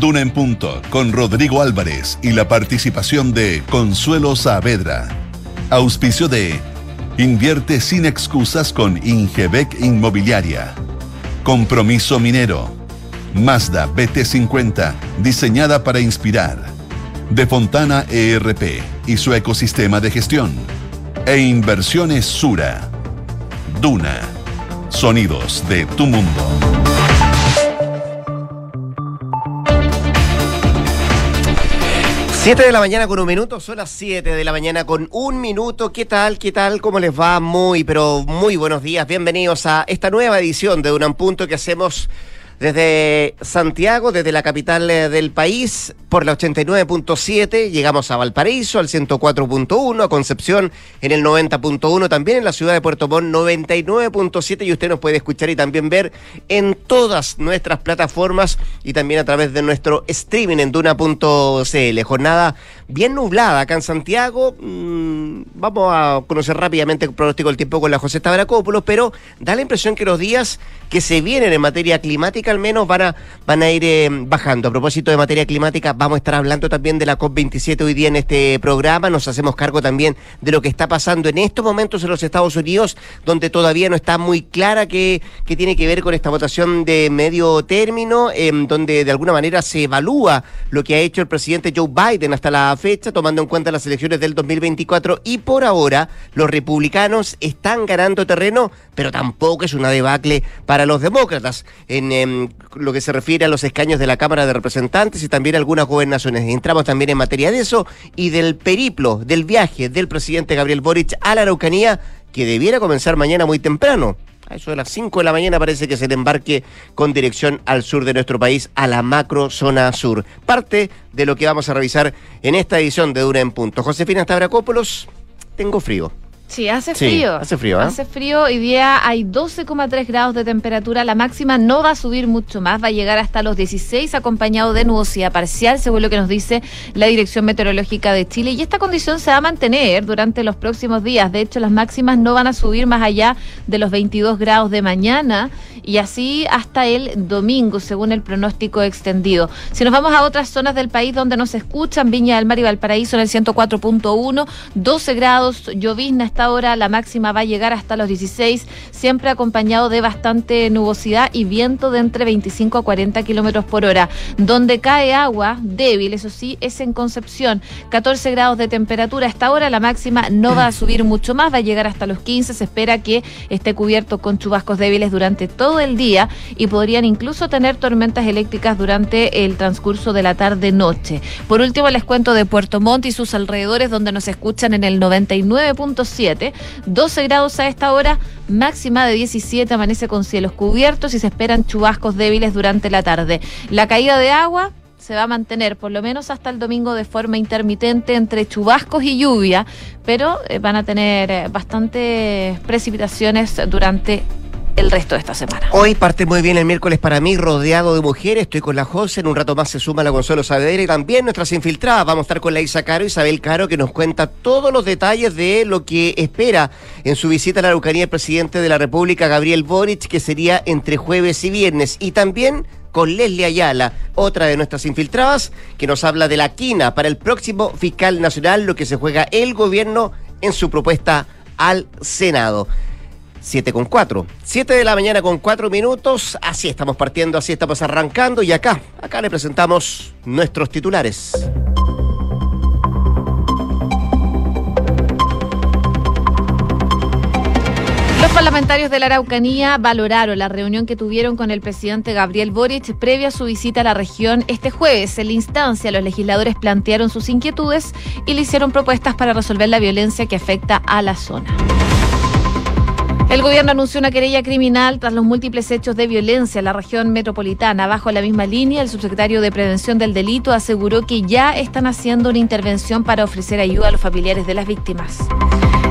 Duna en Punto con Rodrigo Álvarez y la participación de Consuelo Saavedra. Auspicio de Invierte sin excusas con Ingebec Inmobiliaria. Compromiso Minero. Mazda BT50, diseñada para inspirar. De Fontana ERP y su ecosistema de gestión. E Inversiones Sura. Duna. Sonidos de tu mundo. Siete de la mañana con un minuto, son las 7 de la mañana con un minuto. ¿Qué tal? ¿Qué tal? ¿Cómo les va? Muy, pero muy buenos días. Bienvenidos a esta nueva edición de Unan Punto que hacemos desde Santiago, desde la capital eh, del país, por la 89.7, llegamos a Valparaíso, al 104.1, a Concepción en el 90.1, también en la ciudad de Puerto Montt 99.7 y usted nos puede escuchar y también ver en todas nuestras plataformas y también a través de nuestro streaming en duna.cl. Jornada bien nublada acá en Santiago. Mm, vamos a conocer rápidamente el pronóstico del tiempo con la José Tabracópolos, pero da la impresión que los días que se vienen en materia climática al menos van a, van a ir eh, bajando. A propósito de materia climática, vamos a estar hablando también de la COP27 hoy día en este programa. Nos hacemos cargo también de lo que está pasando en estos momentos en los Estados Unidos, donde todavía no está muy clara qué, tiene que ver con esta votación de medio término, em, donde de alguna manera se evalúa lo que ha hecho el presidente Joe Biden hasta la fecha, tomando en cuenta las elecciones del 2024. Y por ahora, los republicanos están ganando terreno, pero tampoco es una debacle para los demócratas en em, lo que se refiere a los escaños de la Cámara de Representantes y también algunas gobernaciones. Entramos también en materia de eso y del periplo, del viaje del presidente Gabriel Boric a la Araucanía, que debiera comenzar mañana muy temprano. A eso de las 5 de la mañana parece que se le embarque con dirección al sur de nuestro país, a la macro zona sur. Parte de lo que vamos a revisar en esta edición de Dura en Punto. Josefina Stavrakopoulos, tengo frío. Sí, hace frío. hace frío, ¿eh? Hace frío. Hoy día hay 12,3 grados de temperatura. La máxima no va a subir mucho más. Va a llegar hasta los 16 acompañado de nubosidad parcial, según lo que nos dice la Dirección Meteorológica de Chile. Y esta condición se va a mantener durante los próximos días. De hecho, las máximas no van a subir más allá de los 22 grados de mañana y así hasta el domingo, según el pronóstico extendido. Si nos vamos a otras zonas del país donde nos escuchan, Viña del Mar y Valparaíso en el 104.1, 12 grados, llovizna está hora la máxima va a llegar hasta los 16, siempre acompañado de bastante nubosidad y viento de entre 25 a 40 kilómetros por hora. Donde cae agua débil, eso sí, es en Concepción. 14 grados de temperatura. Hasta ahora la máxima no va a subir mucho más, va a llegar hasta los 15. Se espera que esté cubierto con chubascos débiles durante todo el día y podrían incluso tener tormentas eléctricas durante el transcurso de la tarde-noche. Por último, les cuento de Puerto Montt y sus alrededores, donde nos escuchan en el 99.7 12 grados a esta hora, máxima de 17, amanece con cielos cubiertos y se esperan chubascos débiles durante la tarde. La caída de agua se va a mantener por lo menos hasta el domingo de forma intermitente entre chubascos y lluvia, pero eh, van a tener eh, bastantes precipitaciones durante el resto de esta semana. Hoy parte muy bien el miércoles para mí, rodeado de mujeres. Estoy con la José. En un rato más se suma la Consuelo Saavedra y también nuestras infiltradas. Vamos a estar con la Isa Caro, Isabel Caro, que nos cuenta todos los detalles de lo que espera en su visita a la Araucanía el presidente de la República, Gabriel Boric, que sería entre jueves y viernes. Y también con Leslie Ayala, otra de nuestras infiltradas, que nos habla de la quina para el próximo fiscal nacional, lo que se juega el gobierno en su propuesta al Senado. 7 con 4. 7 de la mañana con 4 minutos. Así estamos partiendo, así estamos arrancando. Y acá, acá le presentamos nuestros titulares. Los parlamentarios de la Araucanía valoraron la reunión que tuvieron con el presidente Gabriel Boric previa a su visita a la región este jueves. En la instancia, los legisladores plantearon sus inquietudes y le hicieron propuestas para resolver la violencia que afecta a la zona. El gobierno anunció una querella criminal tras los múltiples hechos de violencia en la región metropolitana. Bajo la misma línea, el subsecretario de Prevención del Delito aseguró que ya están haciendo una intervención para ofrecer ayuda a los familiares de las víctimas.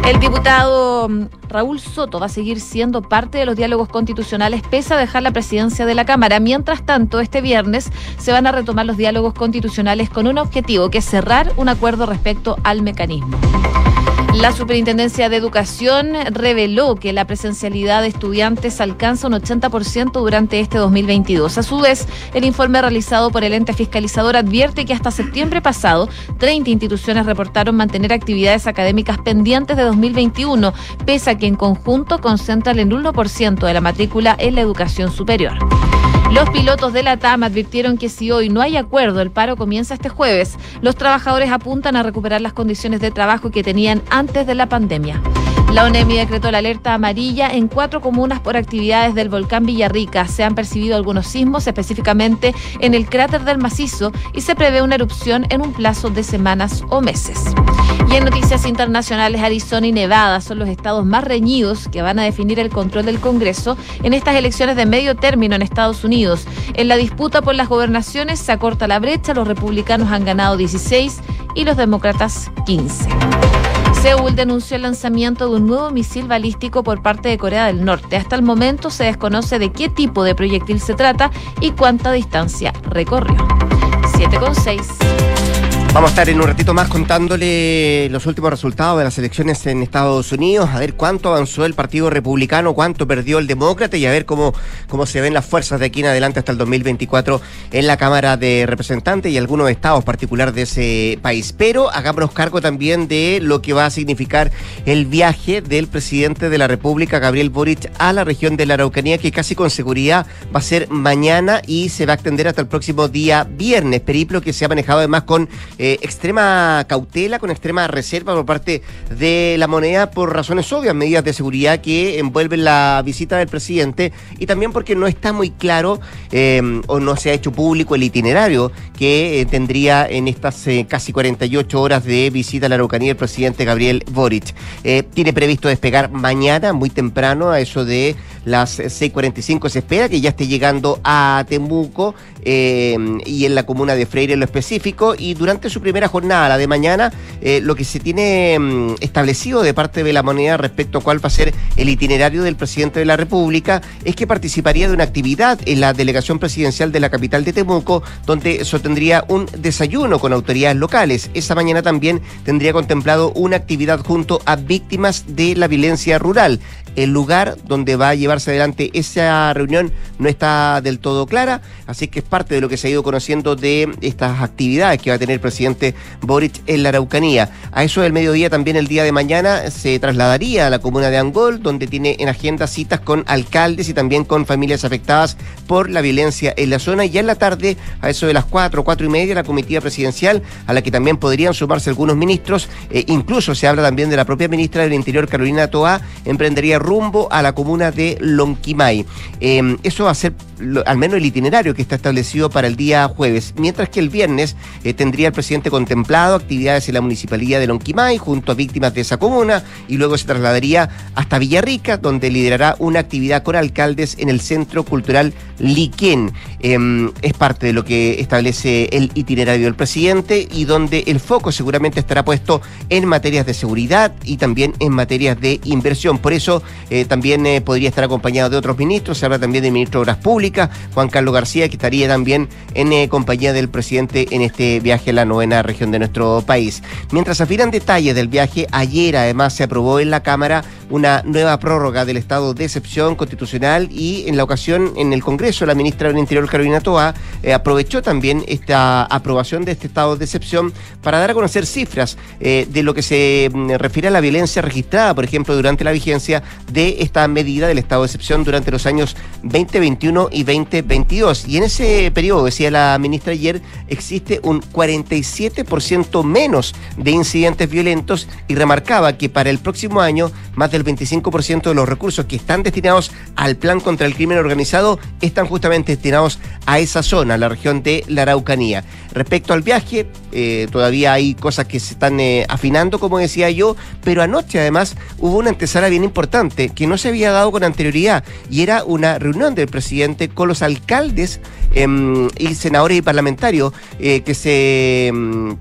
El diputado mm, Raúl Soto va a seguir siendo parte de los diálogos constitucionales pese a dejar la presidencia de la Cámara. Mientras tanto, este viernes se van a retomar los diálogos constitucionales con un objetivo que es cerrar un acuerdo respecto al mecanismo. La Superintendencia de Educación reveló que la presencialidad de estudiantes alcanza un 80% durante este 2022. A su vez, el informe realizado por el ente fiscalizador advierte que hasta septiembre pasado, 30 instituciones reportaron mantener actividades académicas pendientes de 2021, pese a que en conjunto concentran el 1% de la matrícula en la educación superior. Los pilotos de la TAM advirtieron que si hoy no hay acuerdo, el paro comienza este jueves. Los trabajadores apuntan a recuperar las condiciones de trabajo que tenían antes de la pandemia. La ONEMI decretó la alerta amarilla en cuatro comunas por actividades del volcán Villarrica. Se han percibido algunos sismos, específicamente en el cráter del macizo, y se prevé una erupción en un plazo de semanas o meses. Y en noticias internacionales, Arizona y Nevada son los estados más reñidos que van a definir el control del Congreso en estas elecciones de medio término en Estados Unidos. En la disputa por las gobernaciones se acorta la brecha, los republicanos han ganado 16 y los demócratas 15. Seúl denunció el lanzamiento de un nuevo misil balístico por parte de Corea del Norte. Hasta el momento se desconoce de qué tipo de proyectil se trata y cuánta distancia recorrió. 7,6. Vamos a estar en un ratito más contándole los últimos resultados de las elecciones en Estados Unidos, a ver cuánto avanzó el Partido Republicano, cuánto perdió el Demócrata y a ver cómo, cómo se ven las fuerzas de aquí en adelante hasta el 2024 en la Cámara de Representantes y algunos estados particulares de ese país. Pero hagámonos cargo también de lo que va a significar el viaje del presidente de la República, Gabriel Boric, a la región de la Araucanía, que casi con seguridad va a ser mañana y se va a extender hasta el próximo día viernes. Periplo que se ha manejado además con eh, extrema cautela, con extrema reserva por parte de la moneda por razones obvias, medidas de seguridad que envuelven la visita del presidente y también porque no está muy claro eh, o no se ha hecho público el itinerario que eh, tendría en estas casi 48 horas de visita a la Araucanía el presidente Gabriel Boric. tiene previsto despegar mañana, muy temprano, a eso de las 6.45 se espera que ya esté llegando a Temuco y en la comuna de Freire en lo específico y durante su primera jornada, la de mañana, eh, lo que se tiene mm, establecido de parte de la moneda respecto a cuál va a ser el itinerario del presidente de la República es que participaría de una actividad en la delegación presidencial de la capital de Temuco, donde sostendría un desayuno con autoridades locales. Esa mañana también tendría contemplado una actividad junto a víctimas de la violencia rural. El lugar donde va a llevarse adelante esa reunión no está del todo clara, así que es parte de lo que se ha ido conociendo de estas actividades que va a tener el presidente Boric en la Araucanía. A eso del mediodía también el día de mañana se trasladaría a la comuna de Angol, donde tiene en agenda citas con alcaldes y también con familias afectadas por la violencia en la zona. Y ya en la tarde, a eso de las cuatro, cuatro y media, la comitiva presidencial, a la que también podrían sumarse algunos ministros, eh, incluso se habla también de la propia ministra del Interior, Carolina Toa, emprendería rumbo a la comuna de Lonquimay. Em, eso va a ser al menos el itinerario que está establecido para el día jueves, mientras que el viernes eh, tendría el presidente contemplado actividades en la municipalidad de Lonquimay junto a víctimas de esa comuna y luego se trasladaría hasta Villarrica, donde liderará una actividad con alcaldes en el Centro Cultural Liquén. Em, es parte de lo que establece el itinerario del presidente y donde el foco seguramente estará puesto en materias de seguridad y también en materias de inversión. Por eso eh, también eh, podría estar acompañado de otros ministros. Se habla también del ministro de Obras Públicas, Juan Carlos García, que estaría también en eh, compañía del presidente en este viaje a la novena región de nuestro país. Mientras afinan detalles del viaje, ayer además se aprobó en la Cámara una nueva prórroga del estado de excepción constitucional y en la ocasión en el Congreso la ministra del Interior Carolina Toa aprovechó también esta aprobación de este estado de excepción para dar a conocer cifras de lo que se mm, refiere a la violencia registrada, por ejemplo, durante la vigencia de esta medida del estado de excepción durante los años 2021 y 2022. Y en ese periodo, decía la ministra ayer, existe un 47% menos de incidentes violentos y remarcaba que para el próximo año más del 25% de los recursos que están destinados al plan contra el crimen organizado están justamente destinados a esa zona, la región de la Araucanía. Respecto al viaje, eh, todavía hay cosas que se están eh, afinando, como decía yo, pero anoche además hubo una antesala bien importante que no se había dado con anterioridad y era una reunión del presidente con los alcaldes em, y senadores y parlamentarios eh, que se em,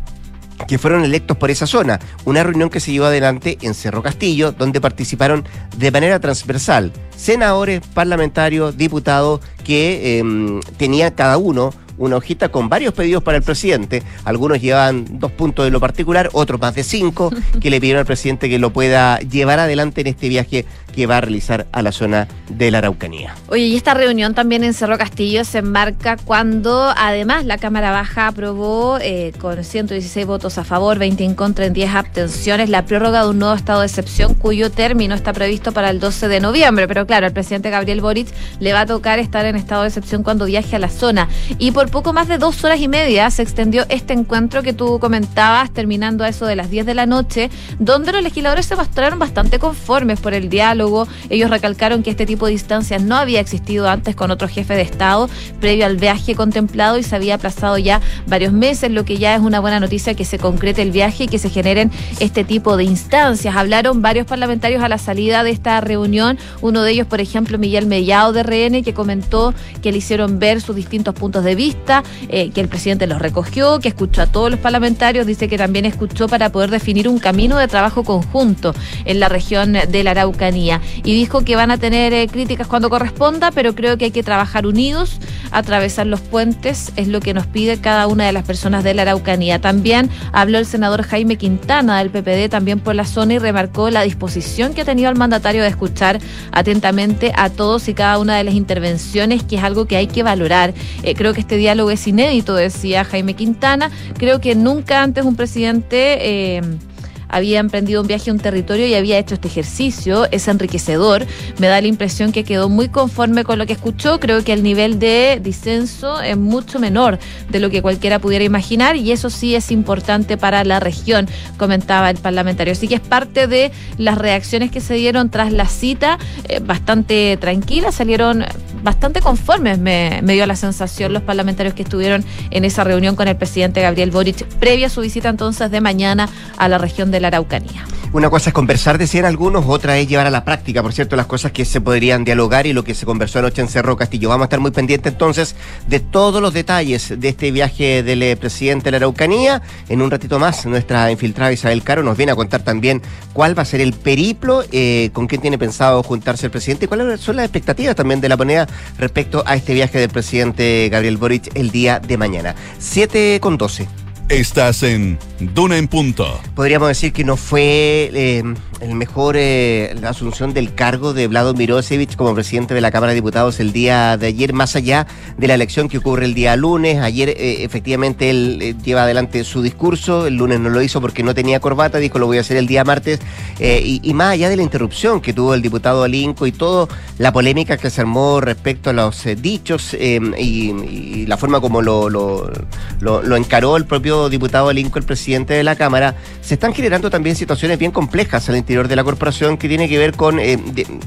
que fueron electos por esa zona. Una reunión que se llevó adelante en Cerro Castillo, donde participaron de manera transversal senadores, parlamentarios, diputados que em, tenían cada uno una hojita con varios pedidos para el presidente. Algunos llevan dos puntos de lo particular, otros más de cinco, que le pidieron al presidente que lo pueda llevar adelante en este viaje que va a realizar a la zona de la Araucanía. Oye, y esta reunión también en Cerro Castillo se enmarca cuando además la Cámara Baja aprobó eh, con 116 votos a favor, 20 en contra, en 10 abstenciones la prórroga de un nuevo estado de excepción cuyo término está previsto para el 12 de noviembre. Pero claro, al presidente Gabriel Boric le va a tocar estar en estado de excepción cuando viaje a la zona. Y por poco más de dos horas y media se extendió este encuentro que tú comentabas, terminando a eso de las 10 de la noche, donde los legisladores se mostraron bastante conformes por el diálogo ellos recalcaron que este tipo de instancias no había existido antes con otro jefe de Estado previo al viaje contemplado y se había aplazado ya varios meses, lo que ya es una buena noticia que se concrete el viaje y que se generen este tipo de instancias. Hablaron varios parlamentarios a la salida de esta reunión, uno de ellos, por ejemplo, Miguel Mellado de RN, que comentó que le hicieron ver sus distintos puntos de vista, eh, que el presidente los recogió, que escuchó a todos los parlamentarios, dice que también escuchó para poder definir un camino de trabajo conjunto en la región de la Araucanía y dijo que van a tener eh, críticas cuando corresponda, pero creo que hay que trabajar unidos, atravesar los puentes, es lo que nos pide cada una de las personas de la Araucanía. También habló el senador Jaime Quintana del PPD también por la zona y remarcó la disposición que ha tenido el mandatario de escuchar atentamente a todos y cada una de las intervenciones, que es algo que hay que valorar. Eh, creo que este diálogo es inédito, decía Jaime Quintana. Creo que nunca antes un presidente... Eh, había emprendido un viaje a un territorio y había hecho este ejercicio. Es enriquecedor. Me da la impresión que quedó muy conforme con lo que escuchó. Creo que el nivel de disenso es mucho menor de lo que cualquiera pudiera imaginar y eso sí es importante para la región, comentaba el parlamentario. Así que es parte de las reacciones que se dieron tras la cita, eh, bastante tranquilas, salieron bastante conformes, me, dio la sensación los parlamentarios que estuvieron en esa reunión con el presidente Gabriel Boric, previa a su visita entonces de mañana a la región de la Araucanía. Una cosa es conversar, decían algunos, otra es llevar a la práctica, por cierto, las cosas que se podrían dialogar y lo que se conversó anoche en Cerro Castillo. Vamos a estar muy pendientes entonces de todos los detalles de este viaje del eh, presidente de la Araucanía. En un ratito más, nuestra infiltrada Isabel Caro nos viene a contar también cuál va a ser el periplo, eh, con quién tiene pensado juntarse el presidente y cuáles son las expectativas también de la moneda respecto a este viaje del presidente Gabriel Boric el día de mañana. 7 con 12. Estás en Duna en Punto. Podríamos decir que no fue eh, el mejor eh, la asunción del cargo de Vlado Mirosevich como presidente de la Cámara de Diputados el día de ayer, más allá de la elección que ocurre el día lunes. Ayer eh, efectivamente él lleva adelante su discurso, el lunes no lo hizo porque no tenía corbata, dijo lo voy a hacer el día martes. Y, más allá de la interrupción que tuvo el diputado Alinco y toda la polémica que se armó respecto a los dichos y, la forma como lo, lo, lo encaró el propio diputado Lincoln, el presidente de la Cámara, se están generando también situaciones bien complejas al interior de la corporación que tiene que ver con eh,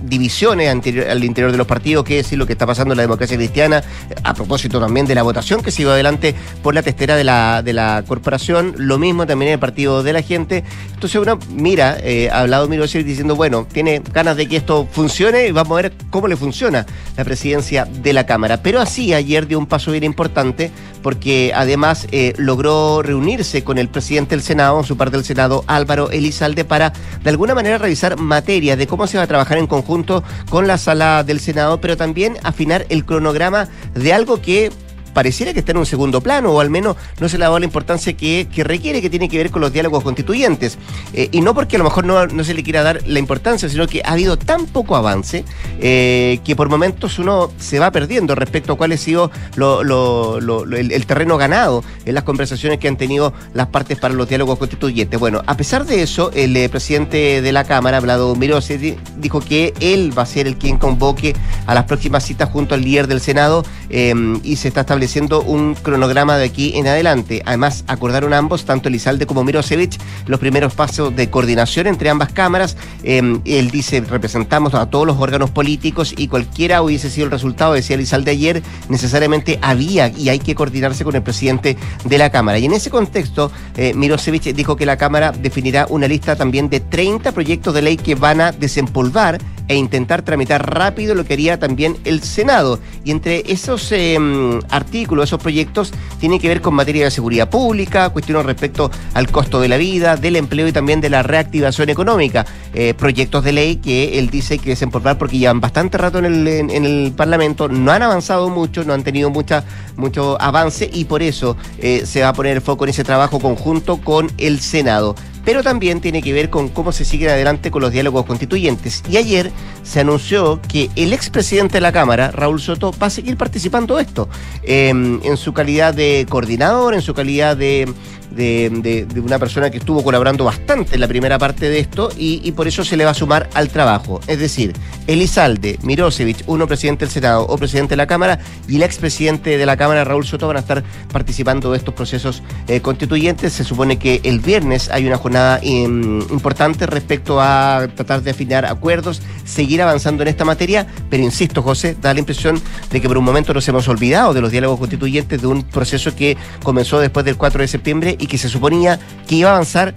divisiones al interior de los partidos, que es lo que está pasando en la democracia cristiana, a propósito también de la votación que se iba adelante por la testera de la, de la corporación, lo mismo también en el partido de la gente. Entonces uno mira, eh, ha hablado Miro diciendo, bueno, tiene ganas de que esto funcione y vamos a ver cómo le funciona la presidencia de la Cámara. Pero así ayer dio un paso bien importante porque además eh, logró reunirse con el presidente del Senado, en su parte del Senado, Álvaro Elizalde, para de alguna manera revisar materia de cómo se va a trabajar en conjunto con la sala del Senado, pero también afinar el cronograma de algo que pareciera que está en un segundo plano, o al menos no se le ha dado la importancia que, requiere, que tiene que ver con los diálogos constituyentes. Eh, y no porque a lo mejor no, se le quiera dar la importancia, sino que ha habido tan poco avance eh, que por momentos uno se va perdiendo respecto a cuál ha sido el, terreno ganado en las conversaciones que han tenido las partes para los diálogos constituyentes. Bueno, a pesar de eso, el eh, presidente de la Cámara, Vlado Mirose, dijo que él va a ser el quien convoque a las próximas citas junto al líder del Senado y se está estableciendo estableciendo un cronograma de aquí en adelante. Además, acordaron ambos, tanto Elizalde como Mirosevich, los primeros pasos de coordinación entre ambas cámaras. Em, él dice, representamos a todos los órganos políticos y cualquiera hubiese sido el resultado, decía Elizalde ayer, necesariamente había y hay que coordinarse con el presidente de la Cámara. Y en ese contexto, eh, Mirosevich dijo que la Cámara definirá una lista también de 30 proyectos de ley que van a desempolvar e intentar tramitar rápido lo que haría también el Senado. Y entre esos em, artículos, esos proyectos, tiene que ver con materia de seguridad pública, cuestiones respecto al costo de la vida, del empleo y también de la reactivación económica. Eh, proyectos de ley que él dice que desempolvar porque llevan bastante rato en el, en, el Parlamento, no han avanzado mucho, no han tenido mucha, mucho avance y por eso eh, se va a poner el foco en ese trabajo conjunto con el Senado pero también tiene que ver con cómo se sigue adelante con los diálogos constituyentes. Y ayer se anunció que el expresidente de la Cámara, Raúl Soto, va a seguir participando de esto, em, en su calidad de coordinador, en su calidad de de, una persona que estuvo colaborando bastante en la primera parte de esto y, por eso se le va a sumar al trabajo. Es decir, Elizalde, Mirosevich, uno presidente del Senado o presidente de la Cámara y el expresidente de la Cámara, Raúl Soto, van a estar participando de estos procesos eh, constituyentes. Se supone que el viernes hay una jornada em, importante respecto a tratar de afinar acuerdos, seguir avanzando en esta materia, pero insisto, José, da la impresión de que por un momento nos hemos olvidado de los diálogos constituyentes, de un proceso que comenzó después del 4 de septiembre y que se suponía que iba a avanzar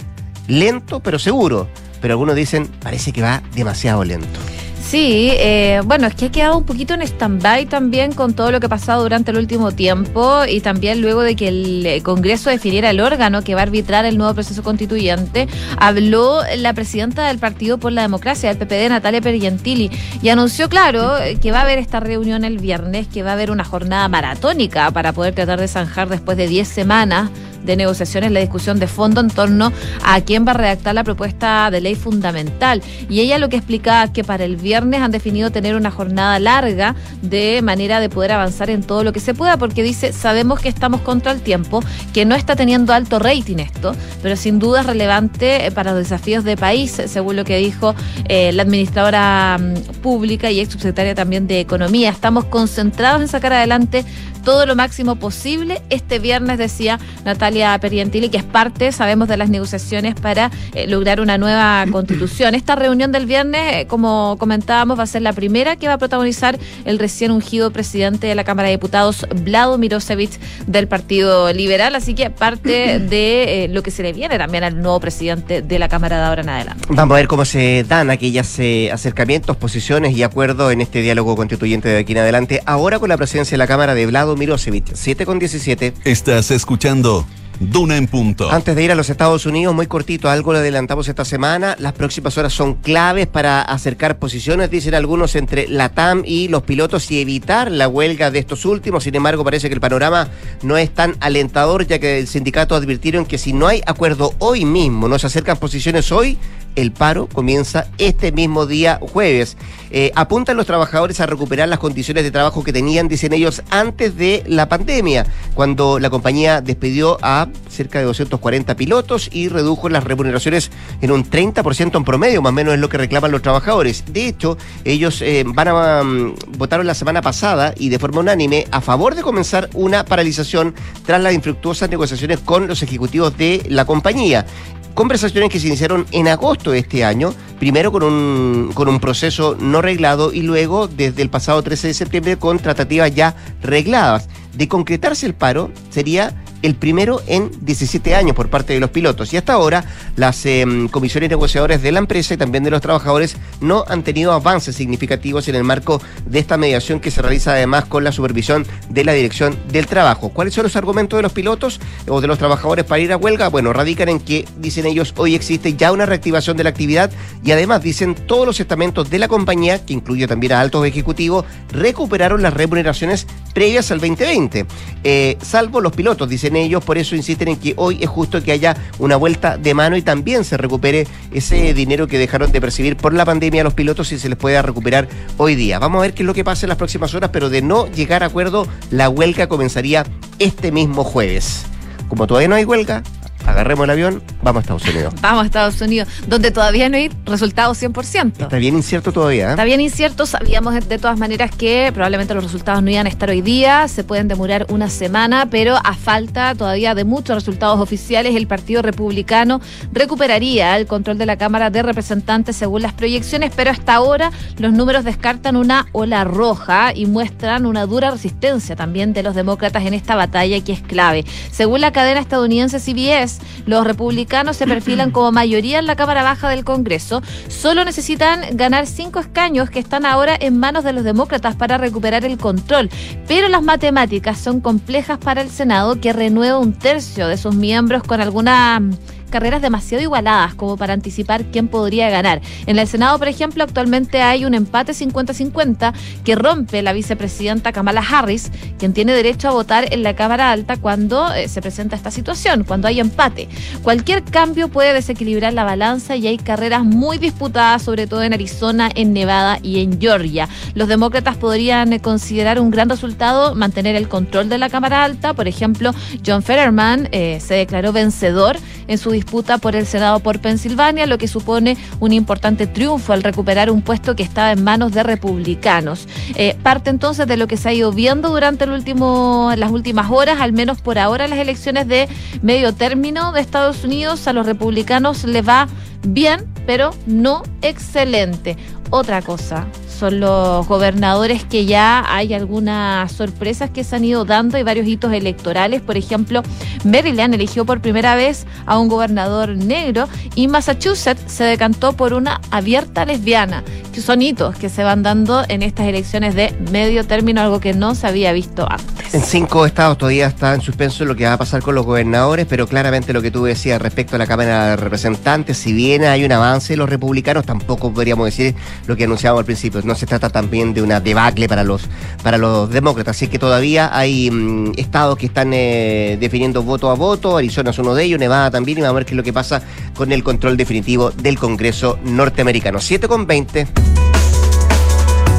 lento pero seguro. Pero algunos dicen, parece que va demasiado lento. Sí, eh, bueno, es que ha quedado un poquito en stand-by también con todo lo que ha pasado durante el último tiempo y también luego de que el eh, Congreso definiera el órgano que va a arbitrar el nuevo proceso constituyente, habló la presidenta del Partido por la Democracia, del PPD, Natalia Pergentili, y anunció, claro, que va a haber esta reunión el viernes, que va a haber una jornada maratónica para poder tratar de zanjar después de 10 semanas de negociaciones la discusión de fondo en torno a quién va a redactar la propuesta de ley fundamental. Y ella lo que explicaba es que para el viernes han definido tener una jornada larga de manera de poder avanzar en todo lo que se pueda, porque dice, sabemos que estamos contra el tiempo, que no está teniendo alto rating esto, pero sin duda es relevante eh, para los desafíos de país, según lo que dijo eh, la administradora mm, pública y ex subsecretaria también de Economía. Estamos concentrados en sacar adelante todo lo máximo posible. Este viernes decía Natalia Perientili que es parte, sabemos, de las negociaciones para eh, lograr una nueva constitución. Esta reunión del viernes, eh, como comentábamos, va a ser la primera que va a protagonizar el recién ungido presidente de la Cámara de Diputados, Vlado Mirosevich, del Partido Liberal. Así que parte de eh, lo que se le viene también al nuevo presidente de la Cámara de ahora en adelante. Vamos a ver cómo se dan aquellos acercamientos, posiciones y acuerdos en este diálogo constituyente de aquí en adelante. Ahora con la presidencia de la Cámara de Vlado Mirosevic, 7 con 17. Estás escuchando Duna en punto. Antes de ir a los Estados Unidos, muy cortito, algo lo adelantamos esta semana. Las próximas horas son claves para acercar posiciones, dicen algunos, entre la TAM y los pilotos y evitar la huelga de estos últimos. Sin embargo, parece que el panorama no es tan alentador, ya que el sindicato advirtieron que si no hay acuerdo hoy mismo, no se acercan posiciones hoy, el paro comienza este mismo día jueves. Eh, apuntan los trabajadores a recuperar las condiciones de trabajo que tenían, dicen ellos, antes de la pandemia, cuando la compañía despidió a cerca de 240 pilotos y redujo las remuneraciones en un 30% en promedio, más o menos es lo que reclaman los trabajadores. De hecho, ellos eh, mm, votaron la semana pasada y de forma unánime a favor de comenzar una paralización tras las infructuosas negociaciones con los ejecutivos de la compañía. Conversaciones que se iniciaron en agosto de este año, primero con un, con un proceso no reglado y luego desde el pasado 13 de septiembre con tratativas ya regladas. De concretarse el paro, sería el primero en 17 años por parte de los pilotos. Y hasta ahora las em, comisiones negociadoras de la empresa y también de los trabajadores no han tenido avances significativos en el marco de esta mediación que se realiza además con la supervisión de la Dirección del Trabajo. ¿Cuáles son los argumentos de los pilotos o de los trabajadores para ir a huelga? Bueno, radican en que, dicen ellos, hoy existe ya una reactivación de la actividad y además dicen todos los estamentos de la compañía, que incluye también a altos ejecutivos, recuperaron las remuneraciones previas al 2020, eh, salvo los pilotos, dicen ellos, por eso insisten en que hoy es justo que haya una vuelta de mano y también se recupere ese dinero que dejaron de percibir por la pandemia a los pilotos y se les pueda recuperar hoy día. Vamos a ver qué es lo que pasa en las próximas horas, pero de no llegar a acuerdo, la huelga comenzaría este mismo jueves. Como todavía no hay huelga, agarremos el avión, vamos a Estados Unidos. Vamos a Estados Unidos, donde todavía no hay resultados 100%. Está bien incierto todavía. ¿eh? Está bien incierto, sabíamos de todas maneras que probablemente los resultados no iban a estar hoy día, se pueden demorar una semana, pero a falta todavía de muchos resultados oficiales, el Partido Republicano recuperaría el control de la Cámara de Representantes según las proyecciones, pero hasta ahora los números descartan una ola roja y muestran una dura resistencia también de los demócratas en esta batalla que es clave. Según la cadena estadounidense CBS, los republicanos se perfilan como mayoría en la Cámara Baja del Congreso. Solo necesitan ganar cinco escaños que están ahora en manos de los demócratas para recuperar el control. Pero las matemáticas son complejas para el Senado, que renueva un tercio de sus miembros con alguna carreras demasiado igualadas como para anticipar quién podría ganar. En el Senado, por ejemplo, actualmente hay un empate 50-50 que rompe la vicepresidenta Kamala Harris, quien tiene derecho a votar en la Cámara Alta cuando eh, se presenta esta situación, cuando hay empate. Cualquier cambio puede desequilibrar la balanza y hay carreras muy disputadas, sobre todo en Arizona, en Nevada y en Georgia. Los demócratas podrían eh, considerar un gran resultado mantener el control de la Cámara Alta. Por ejemplo, John Fetterman eh, se declaró vencedor en su disputa por el Senado por Pensilvania, lo que supone un importante triunfo al recuperar un puesto que estaba en manos de republicanos. Eh, parte entonces de lo que se ha ido viendo durante el último, las últimas horas, al menos por ahora las elecciones de medio término de Estados Unidos, a los republicanos les va bien, pero no excelente. Otra cosa, son los gobernadores que ya hay algunas sorpresas que se han ido dando y varios hitos electorales. Por ejemplo, Maryland eligió por primera vez a un gobernador negro y Massachusetts se decantó por una abierta lesbiana. Que son hitos que se van dando en estas elecciones de medio término, algo que no se había visto antes. En cinco estados todavía está en suspenso lo que va a pasar con los gobernadores, pero claramente lo que tú decías respecto a la Cámara de Representantes, si bien hay un avance los republicanos, tampoco podríamos decir lo que anunciábamos al principio no se trata también de una debacle para los, para los demócratas. Así que todavía hay mm, estados que están eh, definiendo voto a voto. Arizona es uno de ellos, Nevada también. Y vamos a ver qué es lo que pasa con el control definitivo del Congreso norteamericano. 7 con 20.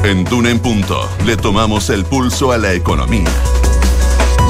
En Duna en Punto le tomamos el pulso a la economía.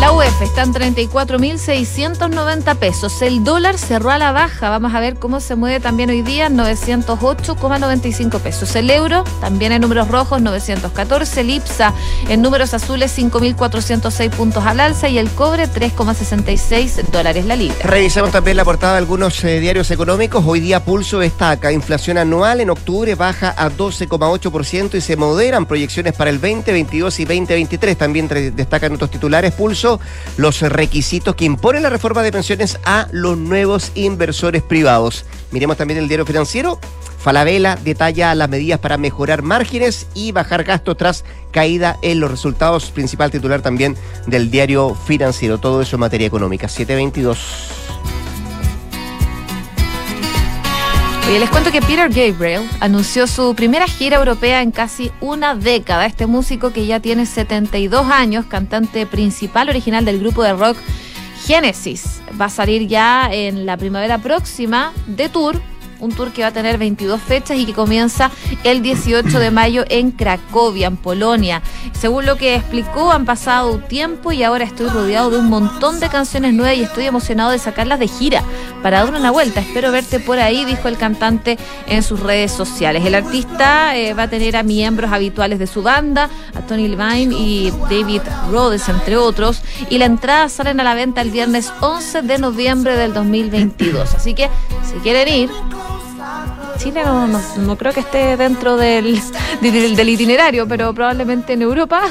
La UEF está en 34.690 pesos. El dólar cerró a la baja. Vamos a ver cómo se mueve también hoy día, 908,95 pesos. El euro, también en números rojos, 914. El IPSA en números azules, 5.406 puntos al alza. Y el cobre, 3,66 dólares la libra. Revisemos también la portada de algunos eh, diarios económicos. Hoy día Pulso destaca. Inflación anual en octubre baja a 12,8% y se moderan proyecciones para el 2022 y 2023. También destacan otros titulares. Pulso los requisitos que impone la reforma de pensiones a los nuevos inversores privados. Miremos también el diario financiero. Falabella detalla las medidas para mejorar márgenes y bajar gastos tras caída en los resultados. Principal titular también del diario financiero. Todo eso en materia económica. 722. Y les cuento que Peter Gabriel anunció su primera gira europea en casi una década. Este músico que ya tiene 72 años, cantante principal original del grupo de rock Genesis, va a salir ya en la primavera próxima de tour un tour que va a tener 22 fechas y que comienza el 18 de mayo en Cracovia, en Polonia. Según lo que explicó, han pasado tiempo y ahora estoy rodeado de un montón de canciones nuevas y estoy emocionado de sacarlas de gira para dar una vuelta. Espero verte por ahí, dijo el cantante en sus redes sociales. El artista eh, va a tener a miembros habituales de su banda, a Tony Levine y David Rhodes, entre otros, y la entrada salen a la venta el viernes 11 de noviembre del 2022. Así que si quieren ir, Chile no, no, creo que esté dentro del, del, itinerario, pero probablemente en Europa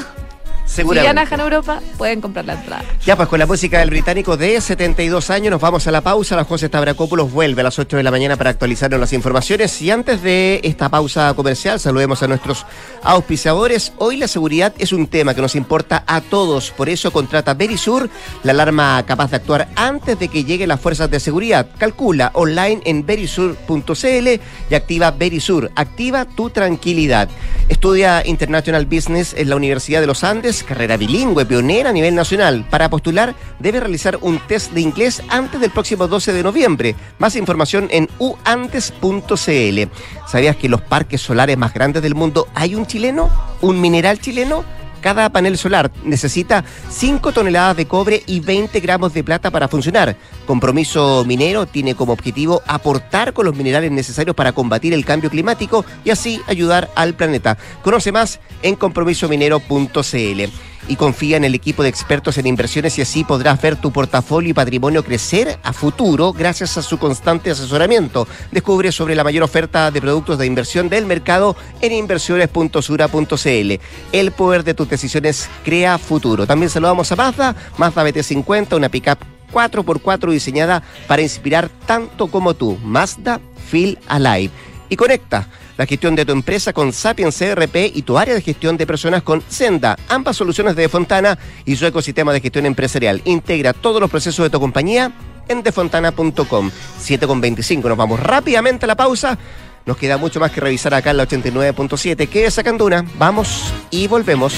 Seguramente. Si en Europa, pueden comprar la entrada. Ya, pues con la música del británico de 72 años, nos vamos a la pausa. La José Stavrakopoulos vuelve a las 8 de la mañana para actualizarnos las informaciones. Y antes de esta pausa comercial, saludemos a nuestros auspiciadores. Hoy la seguridad es un tema que nos importa a todos. Por eso contrata Verisur, la alarma capaz de actuar antes de que lleguen las fuerzas de seguridad. Calcula online en verisur.cl y activa Verisur. Activa tu tranquilidad. Estudia International Business en la Universidad de los Andes carrera bilingüe, pionera a nivel nacional. Para postular, debe realizar un test de inglés antes del próximo 12 de noviembre. Más información en uantes.cl. ¿Sabías que en los parques solares más grandes del mundo hay un chileno? ¿Un mineral chileno? Cada panel solar necesita 5 toneladas de cobre y 20 gramos de plata para funcionar. Compromiso Minero tiene como objetivo aportar con los minerales necesarios para combatir el cambio climático y así ayudar al planeta. Conoce más en compromisominero.cl y confía en el equipo de expertos en inversiones y así podrás ver tu portafolio y patrimonio crecer a futuro gracias a su constante asesoramiento. Descubre sobre la mayor oferta de productos de inversión del mercado en inversiones.sura.cl. El poder de tus decisiones crea futuro. También saludamos a Mazda, Mazda BT50, una pickup 4x4 diseñada para inspirar tanto como tú. Mazda Feel Alive. Y conecta la gestión de tu empresa con Sapiens CRP y tu área de gestión de personas con Senda, ambas soluciones de Fontana y su ecosistema de gestión empresarial. Integra todos los procesos de tu compañía en defontana.com. 7.25, nos vamos rápidamente a la pausa. Nos queda mucho más que revisar acá en la 89.7. ¿Qué es Canduna? Vamos y volvemos.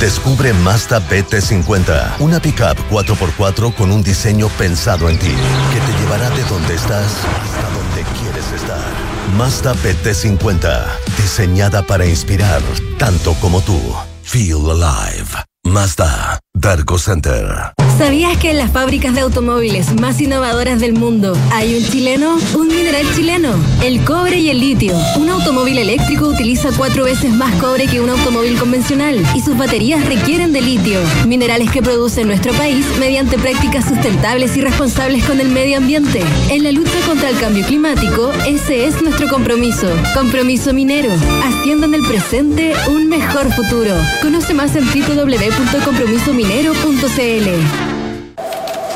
Descubre Mazda BT50, una pickup 4x4 con un diseño pensado en ti, que te llevará de donde estás hasta donde quieres estar. Mazda BT50, diseñada para inspirar tanto como tú. Feel alive. Mazda, Darko Center. ¿Sabías que en las fábricas de automóviles más innovadoras del mundo hay un chileno? Un mineral chileno, el cobre y el litio. Un automóvil eléctrico utiliza cuatro veces más cobre que un automóvil convencional y sus baterías requieren de litio, minerales que produce nuestro país mediante prácticas sustentables y responsables con el medio ambiente. En la lucha contra el cambio climático, ese es nuestro compromiso. Compromiso minero, haciendo en el presente un mejor futuro. Conoce más en www.compromisominero.cl.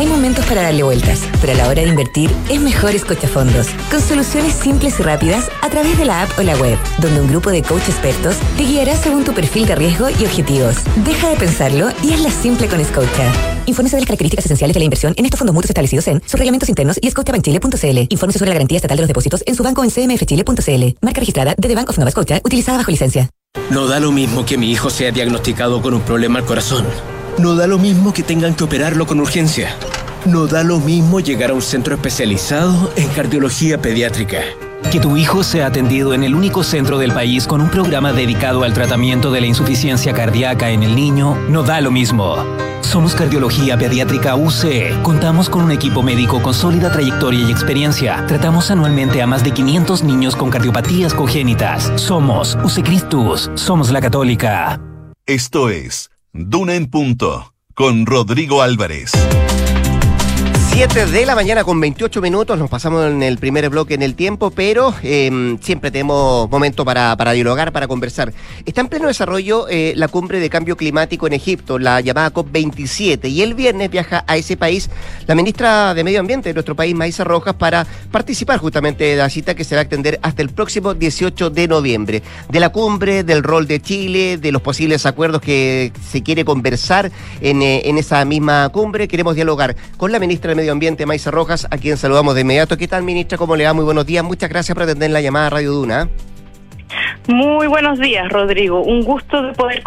Hay momentos para darle vueltas, pero a la hora de invertir es mejor escochafondos, con soluciones simples y rápidas a través de la app o la web, donde un grupo de coach expertos te guiará según tu perfil de riesgo y objetivos. Deja de pensarlo y hazla simple con Scotia. Infórmese de las características esenciales de la inversión en estos fondos mutuos establecidos en sus reglamentos internos y scotiabankchile.cl. Infórmese sobre la garantía estatal de los depósitos en su banco en cmfchile.cl. Marca registrada de The Bank of Nova Scotia, utilizada bajo licencia. No da lo mismo que mi hijo sea diagnosticado con un problema al corazón. No da lo mismo que tengan que operarlo con urgencia. No da lo mismo llegar a un centro especializado en cardiología pediátrica. Que tu hijo sea atendido en el único centro del país con un programa dedicado al tratamiento de la insuficiencia cardíaca en el niño no da lo mismo. Somos Cardiología Pediátrica UC. Contamos con un equipo médico con sólida trayectoria y experiencia. Tratamos anualmente a más de 500 niños con cardiopatías congénitas. Somos UC Cristus. Somos la Católica. Esto es Duna en Punto con Rodrigo Álvarez. 7 de la mañana con 28 minutos, nos pasamos en el primer bloque en el tiempo, pero eh, siempre tenemos momento para, para, dialogar, para conversar. Está en pleno desarrollo eh, la cumbre de cambio climático en Egipto, la llamada COP27, y el viernes viaja a ese país la ministra de Medio Ambiente de nuestro país, Maísa Rojas, para participar justamente de la cita que se va a extender hasta el próximo 18 de noviembre. De la cumbre, del rol de Chile, de los posibles acuerdos que se quiere conversar en, eh, en esa misma cumbre, queremos dialogar con la ministra de Medio Ambiente, Maisa Rojas, a quien saludamos de inmediato. ¿Qué tal, ministra? ¿Cómo le va? Muy buenos días. Muchas gracias por atender la llamada a Radio Duna. Muy buenos días, Rodrigo. Un gusto de poder...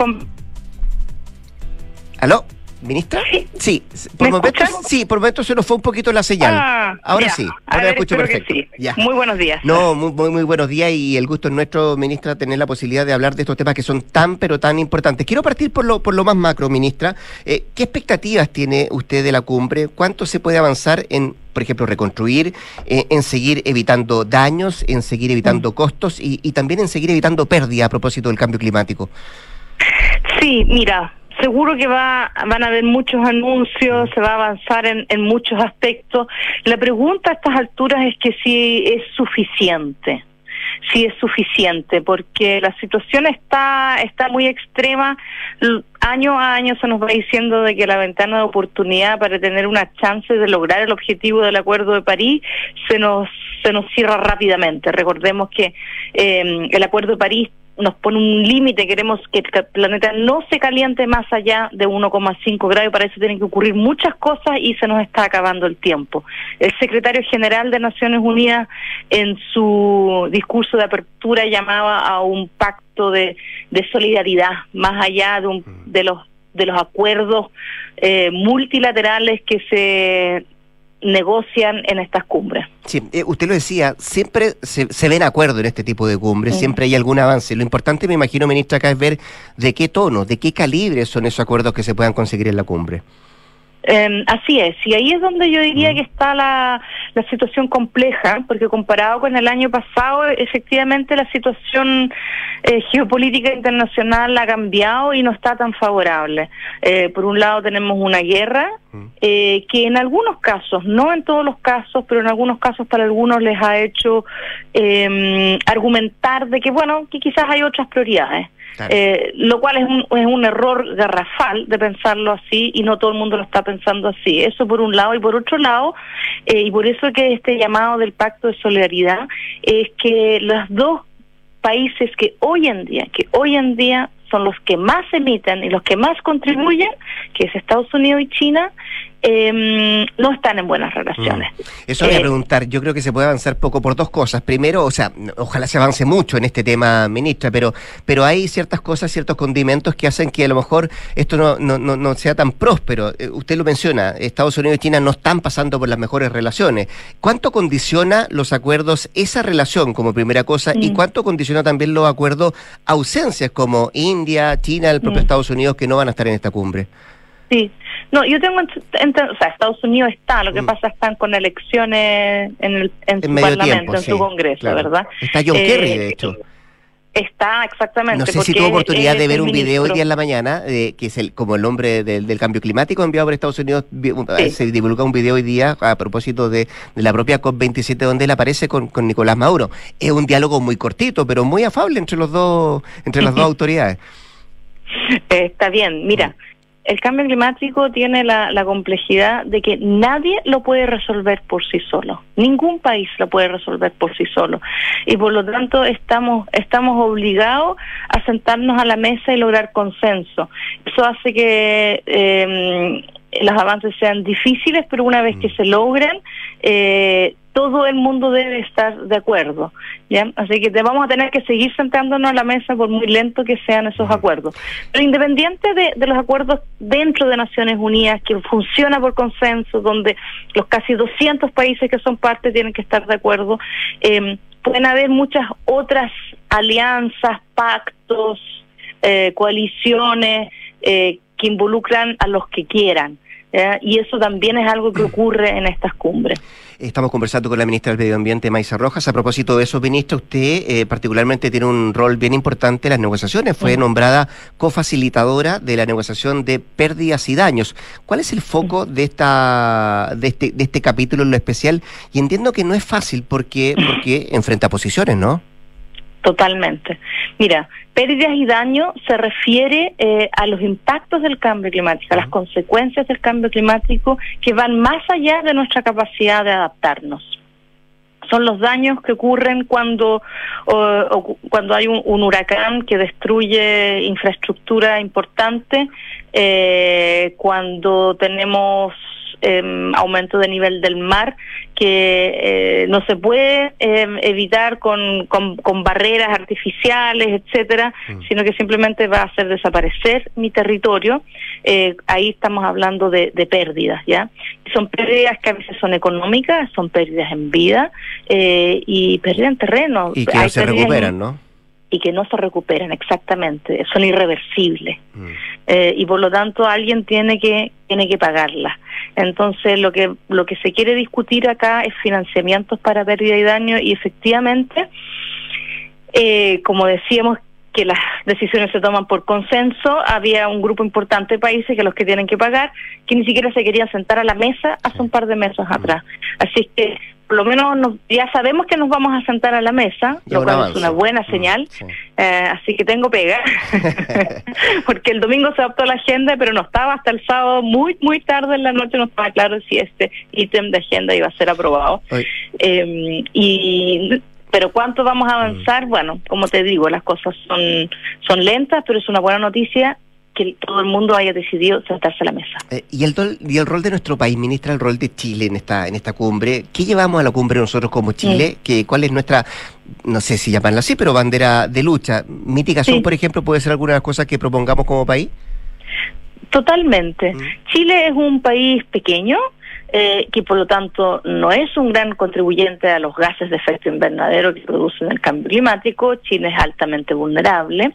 ¿Aló? ¿Ministra? Sí, por momentos, sí, por momentos se nos fue un poquito la señal. Ah, ahora ya. sí, ahora ver, escucho perfecto. sí. Ya. Muy buenos días. No, muy, muy, muy buenos días y el gusto es nuestro, ministra, tener la posibilidad de hablar de estos temas que son tan, pero tan importantes. Quiero partir por lo, por lo más macro, ministra. Eh, ¿Qué expectativas tiene usted de la cumbre? ¿Cuánto se puede avanzar en, por ejemplo, reconstruir, eh, en seguir evitando daños, en seguir evitando Mm. costos y, y también en seguir evitando pérdida a propósito del cambio climático? Sí, mira, seguro que va, van a haber muchos anuncios, se va a avanzar en, en muchos aspectos. La pregunta a estas alturas es que si es suficiente. Si es suficiente, porque la situación está está muy extrema. Año a año se nos va diciendo de que la ventana de oportunidad para tener una chance de lograr el objetivo del Acuerdo de París se nos se nos cierra rápidamente. Recordemos que eh, el Acuerdo de París nos pone un límite, queremos que el planeta no se caliente más allá de 1,5 grados, para eso tienen que ocurrir muchas cosas y se nos está acabando el tiempo. El secretario general de Naciones Unidas en su discurso de apertura llamaba a un pacto de, de solidaridad, más allá de, un, de los de los acuerdos eh, multilaterales que se negocian en estas cumbres. Sí, eh, usted lo decía, siempre se, se ven acuerdo en este tipo de cumbres, Sí. siempre hay algún avance. Lo importante, me imagino, ministra, acá es ver de qué tono, de qué calibre son esos acuerdos que se puedan conseguir en la cumbre. Eh, así es, y ahí es donde yo diría que está la, la situación compleja, porque comparado con el año pasado, efectivamente la situación eh, geopolítica internacional ha cambiado y no está tan favorable. Eh, por un lado tenemos una guerra eh, que en algunos casos, no en todos los casos, pero en algunos casos para algunos les ha hecho eh, argumentar de que, bueno, que quizás hay otras prioridades. Eh, lo cual es un, es un error garrafal de pensarlo así y no todo el mundo lo está pensando así. Eso por un lado y por otro lado, eh, y por eso que este llamado del pacto de solidaridad es que los dos países que hoy en día, que hoy en día son los que más emiten y los que más contribuyen, que es Estados Unidos y China, eh, no están en buenas relaciones. Eso voy a Eh, preguntar, yo creo que se puede avanzar poco por dos cosas. Primero, o sea, ojalá se avance mucho en este tema, ministra, pero, pero hay ciertas cosas, ciertos condimentos que hacen que a lo mejor esto no, no, no, no sea tan próspero. Eh, usted lo menciona, Estados Unidos y China no están pasando por las mejores relaciones. ¿Cuánto condiciona los acuerdos esa relación como primera cosa y Mm. cuánto condiciona también los acuerdos ausencias como India, China, el propio Mm. Estados Unidos que no van a estar en esta cumbre? Sí, no, yo tengo, o sea, Estados Unidos está, lo que pasa están con elecciones en, el, en su Mm. parlamento, tiempo, en sí, su Congreso, claro. ¿verdad? Está John Eh, Kerry, de hecho. Está, exactamente. No sé si tuvo oportunidad de ver un video hoy día en la mañana, eh, que es el como el hombre del, del cambio climático enviado por Estados Unidos. Sí. Se divulga un video hoy día a propósito de, de la propia COP27 donde él aparece con, con Nicolás Maduro. Es un diálogo muy cortito, pero muy afable entre los dos, entre las dos autoridades. Eh, está bien, mira, el cambio climático tiene la, la complejidad de que nadie lo puede resolver por sí solo. Ningún país lo puede resolver por sí solo. Y por lo tanto estamos, estamos obligados a sentarnos a la mesa y lograr consenso. Eso hace que eh, los avances sean difíciles, pero una vez que se logren, eh, todo el mundo debe estar de acuerdo. ¿ya? Así que te vamos a tener que seguir sentándonos a la mesa por muy lento que sean esos acuerdos. Pero independiente de, de los acuerdos dentro de Naciones Unidas, que funciona por consenso, donde los casi 200 países que son parte tienen que estar de acuerdo, eh, pueden haber muchas otras alianzas, pactos, eh, coaliciones eh, que involucran a los que quieran. ¿Ya? Y eso también es algo que ocurre en estas cumbres. Estamos conversando con la ministra del Medio Ambiente, Maisa Rojas. A propósito de eso, ministra, usted eh, particularmente tiene un rol bien importante en las negociaciones. Fue nombrada cofacilitadora de la negociación de pérdidas y daños. ¿Cuál es el foco de esta de este, de este capítulo en lo especial? Y entiendo que no es fácil porque, porque enfrenta posiciones, ¿no? Totalmente. Mira, pérdidas y daño se refiere eh, a los impactos del cambio climático, a las consecuencias del cambio climático que van más allá de nuestra capacidad de adaptarnos. Son los daños que ocurren cuando, o- o cuando hay un, un huracán que destruye infraestructura importante, eh, cuando tenemos em, aumento de nivel del mar que eh, no se puede em, evitar con, con, barreras artificiales, etcétera, mm. sino que simplemente va a hacer desaparecer mi territorio. Eh, ahí estamos hablando de, de, pérdidas, ¿ya? Son pérdidas que a veces son económicas, son pérdidas en vida eh, y pérdidas en terreno. Y que se recuperan, ¿no? Y que no se recuperan exactamente, son irreversibles mm. eh, y por lo tanto alguien tiene que tiene que pagarlas. Entonces lo que lo que se quiere discutir acá es financiamientos para pérdida y daño y efectivamente, eh, como decíamos que las decisiones se toman por consenso, había un grupo importante de países que los que tienen que pagar, que ni siquiera se querían sentar a la mesa hace un par de meses atrás. Así que por lo menos ya sabemos que nos vamos a sentar a la mesa, lo cual es una buena mm, señal, eh, así que tengo pega, porque el domingo se adoptó la agenda, pero no estaba hasta el sábado, muy, muy tarde en la noche, no estaba claro si este ítem de agenda iba a ser aprobado. Eh, y pero cuánto vamos a avanzar, mm. bueno, como te digo, las cosas son, son lentas, pero es una buena noticia que todo el mundo haya decidido sentarse a la mesa. Eh, ¿y, el, ¿Y el rol de nuestro país, ministra, el rol de Chile en esta en esta cumbre? ¿Qué llevamos a la cumbre nosotros como Chile? ¿Qué, ¿Cuál es nuestra, no sé si llamarla así, pero bandera de lucha? ¿Mitigación, por ejemplo, puede ser alguna de las cosas que propongamos como país? Totalmente. Mm. Chile es un país pequeño, eh, que por lo tanto no es un gran contribuyente a los gases de efecto invernadero que producen el cambio climático, Chile es altamente vulnerable,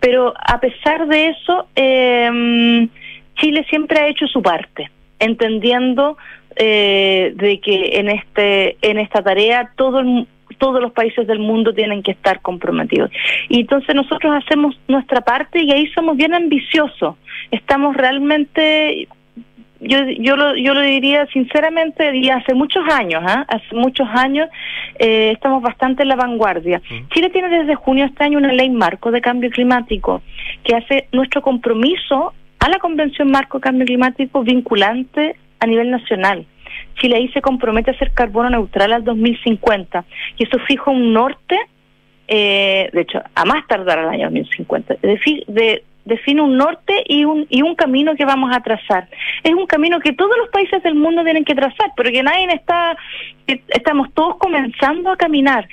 pero a pesar de eso, eh, Chile siempre ha hecho su parte, entendiendo eh, de que en este en esta tarea todo todos los países del mundo tienen que estar comprometidos. Y entonces nosotros hacemos nuestra parte y ahí somos bien ambiciosos. Estamos realmente yo, yo, lo, yo lo diría sinceramente, y hace muchos años, ¿ah? hace muchos años eh, estamos bastante en la vanguardia. Chile tiene desde junio de este año una ley marco de cambio climático que hace nuestro compromiso a la Convención Marco de Cambio Climático vinculante a nivel nacional. Chile ahí se compromete a ser carbono neutral al 2050 y eso fija un norte, eh, de hecho, a más tardar al año 2050, de, de define un norte y un, y un camino que vamos a trazar. Es un camino que todos los países del mundo tienen que trazar, pero que nadie está, estamos todos comenzando a caminar.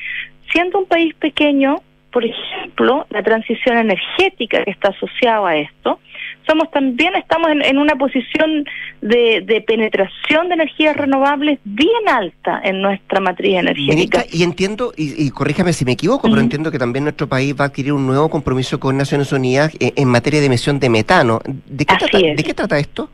Siendo un país pequeño, por ejemplo, la transición energética que está asociada a esto, somos también estamos en, una posición de, penetración de energías renovables bien alta en nuestra matriz energética. y entiendo, y, corríjame si me equivoco, pero entiendo que también nuestro país va a adquirir un nuevo compromiso con Naciones Unidas en, materia de emisión de metano. ¿De qué, trata, ¿de qué trata esto?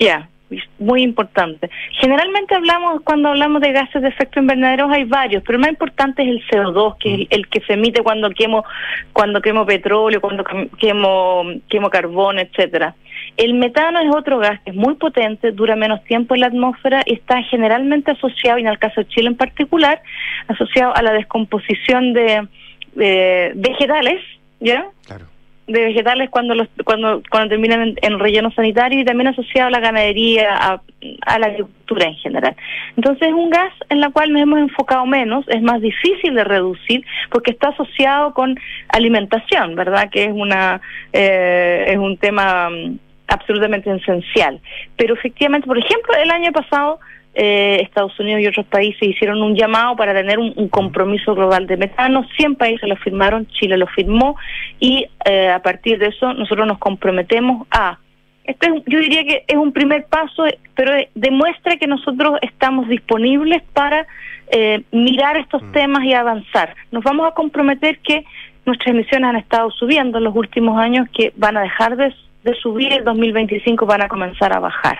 Ya, muy importante. Generalmente hablamos, cuando hablamos de gases de efecto invernadero, hay varios, pero el más importante es el CO2, que es el, que se emite cuando quemo, cuando quemo petróleo, cuando quemo, quemo carbón, etcétera. El metano es otro gas que es muy potente, dura menos tiempo en la atmósfera y está generalmente asociado, y en el caso de Chile en particular, asociado a la descomposición de, de vegetales, ¿ya? Claro de vegetales cuando los, cuando cuando terminan en, relleno sanitario y también asociado a la ganadería, a, la agricultura en general. Entonces es un gas en la cual nos hemos enfocado menos, es más difícil de reducir porque está asociado con alimentación, ¿verdad? Que es una eh, es un tema mm, absolutamente esencial. Pero efectivamente, por ejemplo, el año pasado eh, Estados Unidos y otros países hicieron un llamado para tener un, compromiso global de metano. 100 países lo firmaron, Chile lo firmó y eh, a partir de eso nosotros nos comprometemos a este yo diría que es un primer paso, pero demuestra que nosotros estamos disponibles para eh, mirar estos mm. temas y avanzar. Nos vamos a comprometer que nuestras emisiones han estado subiendo en los últimos años, que van a dejar de, de subir, el 2025 van a comenzar a bajar.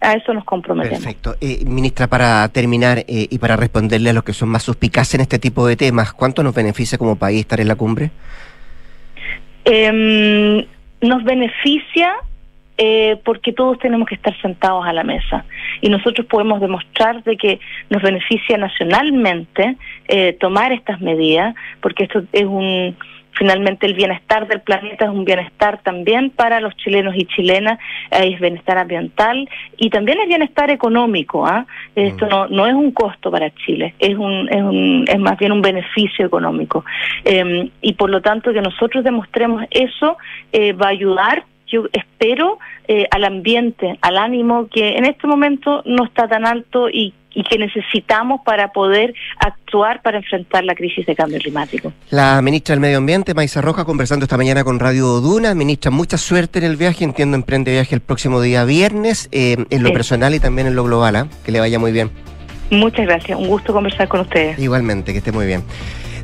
A eso nos comprometemos. Perfecto. Eh, ministra, para terminar eh, y para responderle a los que son más suspicaces en este tipo de temas, ¿cuánto nos beneficia como país estar en la cumbre? Em, nos beneficia eh, porque todos tenemos que estar sentados a la mesa y nosotros podemos demostrar de que nos beneficia nacionalmente tomar estas medidas porque esto es un finalmente el bienestar del planeta es un bienestar también para los chilenos y chilenas, es bienestar ambiental y también es bienestar económico. ¿ah? Esto mm. no, no es un costo para Chile, es, un, es, un, es más bien un beneficio económico. Em, y por lo tanto que nosotros demostremos eso eh, va a ayudar yo espero, eh, al ambiente, al ánimo que en este momento no está tan alto y, y que necesitamos para poder actuar para enfrentar la crisis de cambio climático. La ministra del Medio Ambiente, Maisa Roja, conversando esta mañana con Radio Duna. Ministra, mucha suerte en el viaje. Entiendo, emprende viaje el próximo día viernes, eh, en lo Sí. personal y también en lo global. ¿ah? Que le vaya muy bien. Muchas gracias, un gusto conversar con ustedes. Igualmente, que esté muy bien.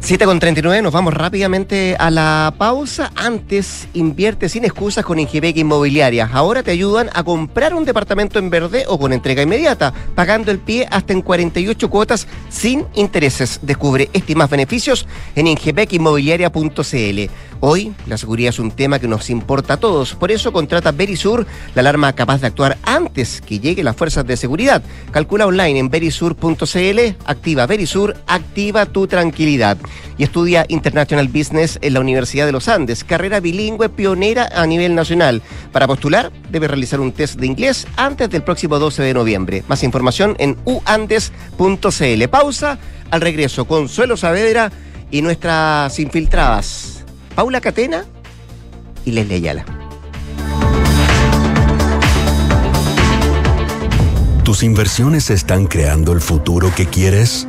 7 con 39, nos vamos rápidamente a la pausa. Antes, invierte sin excusas con Ingebec Inmobiliaria. Ahora te ayudan a comprar un departamento en verde o con entrega inmediata, pagando el pie hasta en 48 cuotas sin intereses. Descubre este y más beneficios en ingebecinmobiliaria.cl. Hoy, la seguridad es un tema que nos importa a todos. Por eso contrata Verisur, la alarma capaz de actuar antes que lleguen las fuerzas de seguridad. Calcula online en verisur.cl, activa Verisur, activa tu tranquilidad. Y estudia International Business en la Universidad de los Andes, carrera bilingüe pionera a nivel nacional. Para postular, debe realizar un test de inglés antes del próximo 12 de noviembre. Más información en uandes.cl. Pausa, al regreso, Consuelo Saavedra y nuestras infiltradas, Paula Catena y Leslie Ayala. ¿Tus inversiones están creando el futuro que quieres?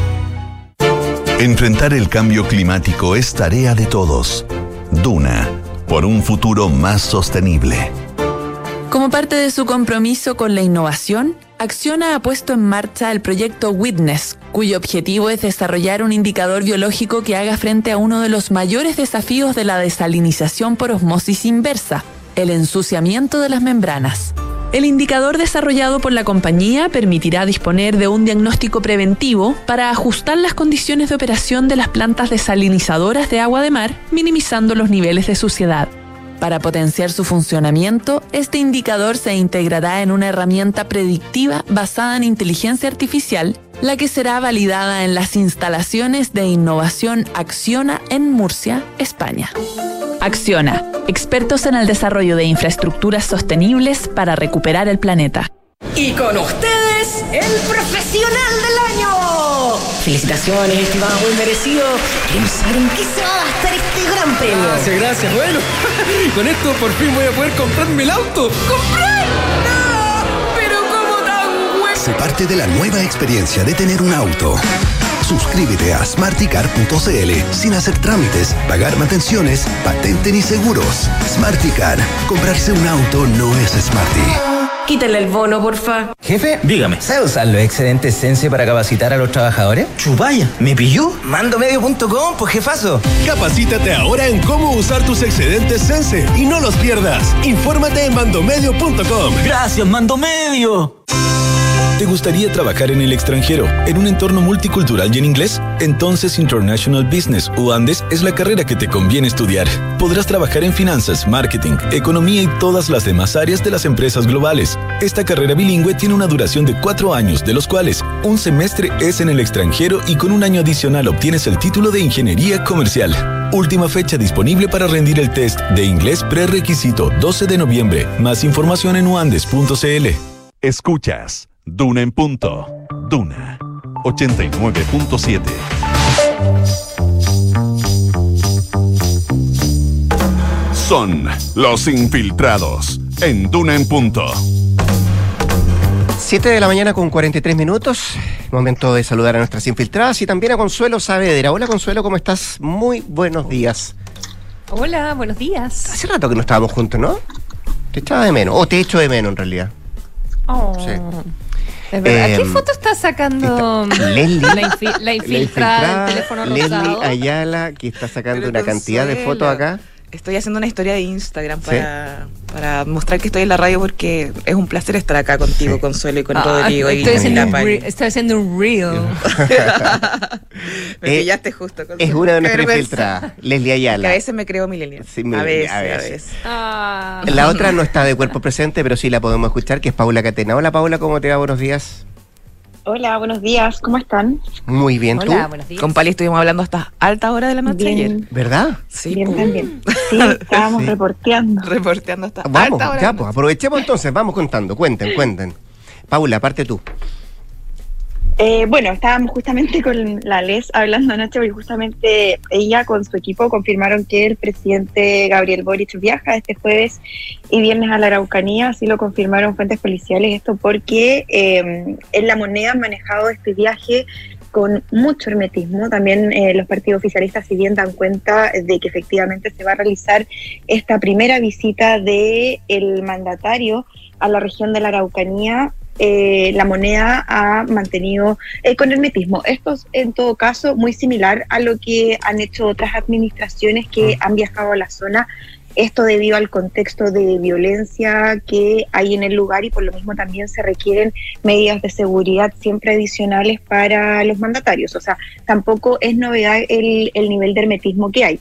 Enfrentar el cambio climático es tarea de todos. Duna, por un futuro más sostenible. Como parte de su compromiso con la innovación, Acciona ha puesto en marcha el proyecto Witness, cuyo objetivo es desarrollar un indicador biológico que haga frente a uno de los mayores desafíos de la desalinización por osmosis inversa, el ensuciamiento de las membranas. El indicador desarrollado por la compañía permitirá disponer de un diagnóstico preventivo para ajustar las condiciones de operación de las plantas desalinizadoras de agua de mar, minimizando los niveles de suciedad. Para potenciar su funcionamiento, este indicador se integrará en una herramienta predictiva basada en inteligencia artificial, la que será validada en las instalaciones de innovación Acciona en Murcia, España. Acciona, expertos en el desarrollo de infraestructuras sostenibles para recuperar el planeta. Y con ustedes, el profesional del año. Felicitaciones, estimado, muy merecido. Queremos saber en qué se va a gastar este gran premio. Gracias, gracias. Bueno, con esto por fin voy a poder comprarme el auto. ¡Comprar! Sé parte de la nueva experiencia de tener un auto. Suscríbete a smarticar.cl sin hacer trámites, pagar mantenciones, patente ni seguros. Smarticar. Comprarse un auto no es smarty. Quítale el bono, porfa. Jefe, dígame, ¿sabe usar los excedentes Sense para capacitar a los trabajadores? Chupaya, ¿me pilló? Mandomedio.com, pues jefazo. Capacítate ahora en cómo usar tus excedentes Sense y no los pierdas. Infórmate en mandomedio.com. Gracias, Mandomedio. ¿Te gustaría trabajar en el extranjero, en un entorno multicultural y en inglés? Entonces International Business o Andes es la carrera que te conviene estudiar. Podrás trabajar en finanzas, marketing, economía y todas las demás áreas de las empresas globales. Esta carrera bilingüe tiene una duración de cuatro años, de los cuales un semestre es en el extranjero y con un año adicional obtienes el título de Ingeniería Comercial. Última fecha disponible para rendir el test de inglés prerequisito 12 de noviembre. Más información en uandes.cl. Escuchas Duna en punto. Duna 89.7. Son los infiltrados en Duna en punto. 7 de la mañana con 43 minutos. Momento de saludar a nuestras infiltradas y también a Consuelo Saavedra. Hola Consuelo, ¿cómo estás? Muy buenos días. Hola, buenos días. Hace rato que no estábamos juntos, ¿no? Te echaba de menos, o te echo de menos en realidad. Oh. Sí. Es verdad. Eh, ¿Qué foto está sacando Leslie. la, infi- la infiltrada del teléfono Leslie rosado? Ayala, que está sacando una cantidad de fotos acá. Estoy haciendo una historia de Instagram para, para mostrar que estoy en la radio porque es un placer estar acá contigo, Consuelo, y con Ah, Rodrigo. y estoy, haciendo un re- estoy haciendo un reel. Me Eh, pillaste justo. Consuelo. Es una de nuestras infiltradas, Leslie Que a Ayala. veces me creo millennial. Sí, a, veces, a a veces. veces. Ah. La otra no está de cuerpo presente, pero sí la podemos escuchar, que es Paula Catena. Hola Paula, ¿cómo te va? Buenos días. Hola, buenos días, ¿cómo están? Muy bien, ¿tú? Con Pali estuvimos hablando hasta alta hora de la noche Bien. ayer. ¿Verdad? Sí, Bien, también. Sí, estábamos Sí. reporteando. Reporteando hasta Vamos, alta hora. ya, pues aprovechemos entonces, vamos contando, cuenten, cuenten. Paula, aparte tú. Eh, bueno, estábamos justamente con la Les hablando anoche porque justamente ella con su equipo confirmaron que el presidente Gabriel Boric viaja este jueves y viernes a la Araucanía, así lo confirmaron fuentes policiales, esto porque eh, en la moneda han manejado este viaje con mucho hermetismo. También eh, los partidos oficialistas, si bien dan cuenta de que efectivamente se va a realizar esta primera visita de el mandatario a la región de la Araucanía, eh, la moneda ha mantenido eh, con hermetismo. Esto es en todo caso muy similar a lo que han hecho otras administraciones que han viajado a la zona. Esto debido al contexto de violencia que hay en el lugar y por lo mismo también se requieren medidas de seguridad siempre adicionales para los mandatarios. O sea, tampoco es novedad el, el nivel de hermetismo que hay.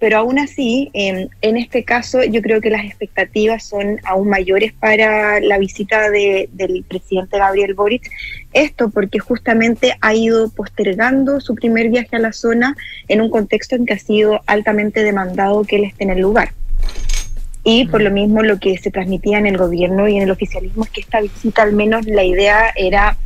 Pero aún así, en, en este caso, yo creo que las expectativas son aún mayores para la visita de- del presidente Gabriel Boric. Esto porque justamente ha ido postergando su primer viaje a la zona en un contexto en que ha sido altamente demandado que él esté en el lugar. Y por lo mismo lo que se transmitía en el gobierno y en el oficialismo es que esta visita al menos la idea era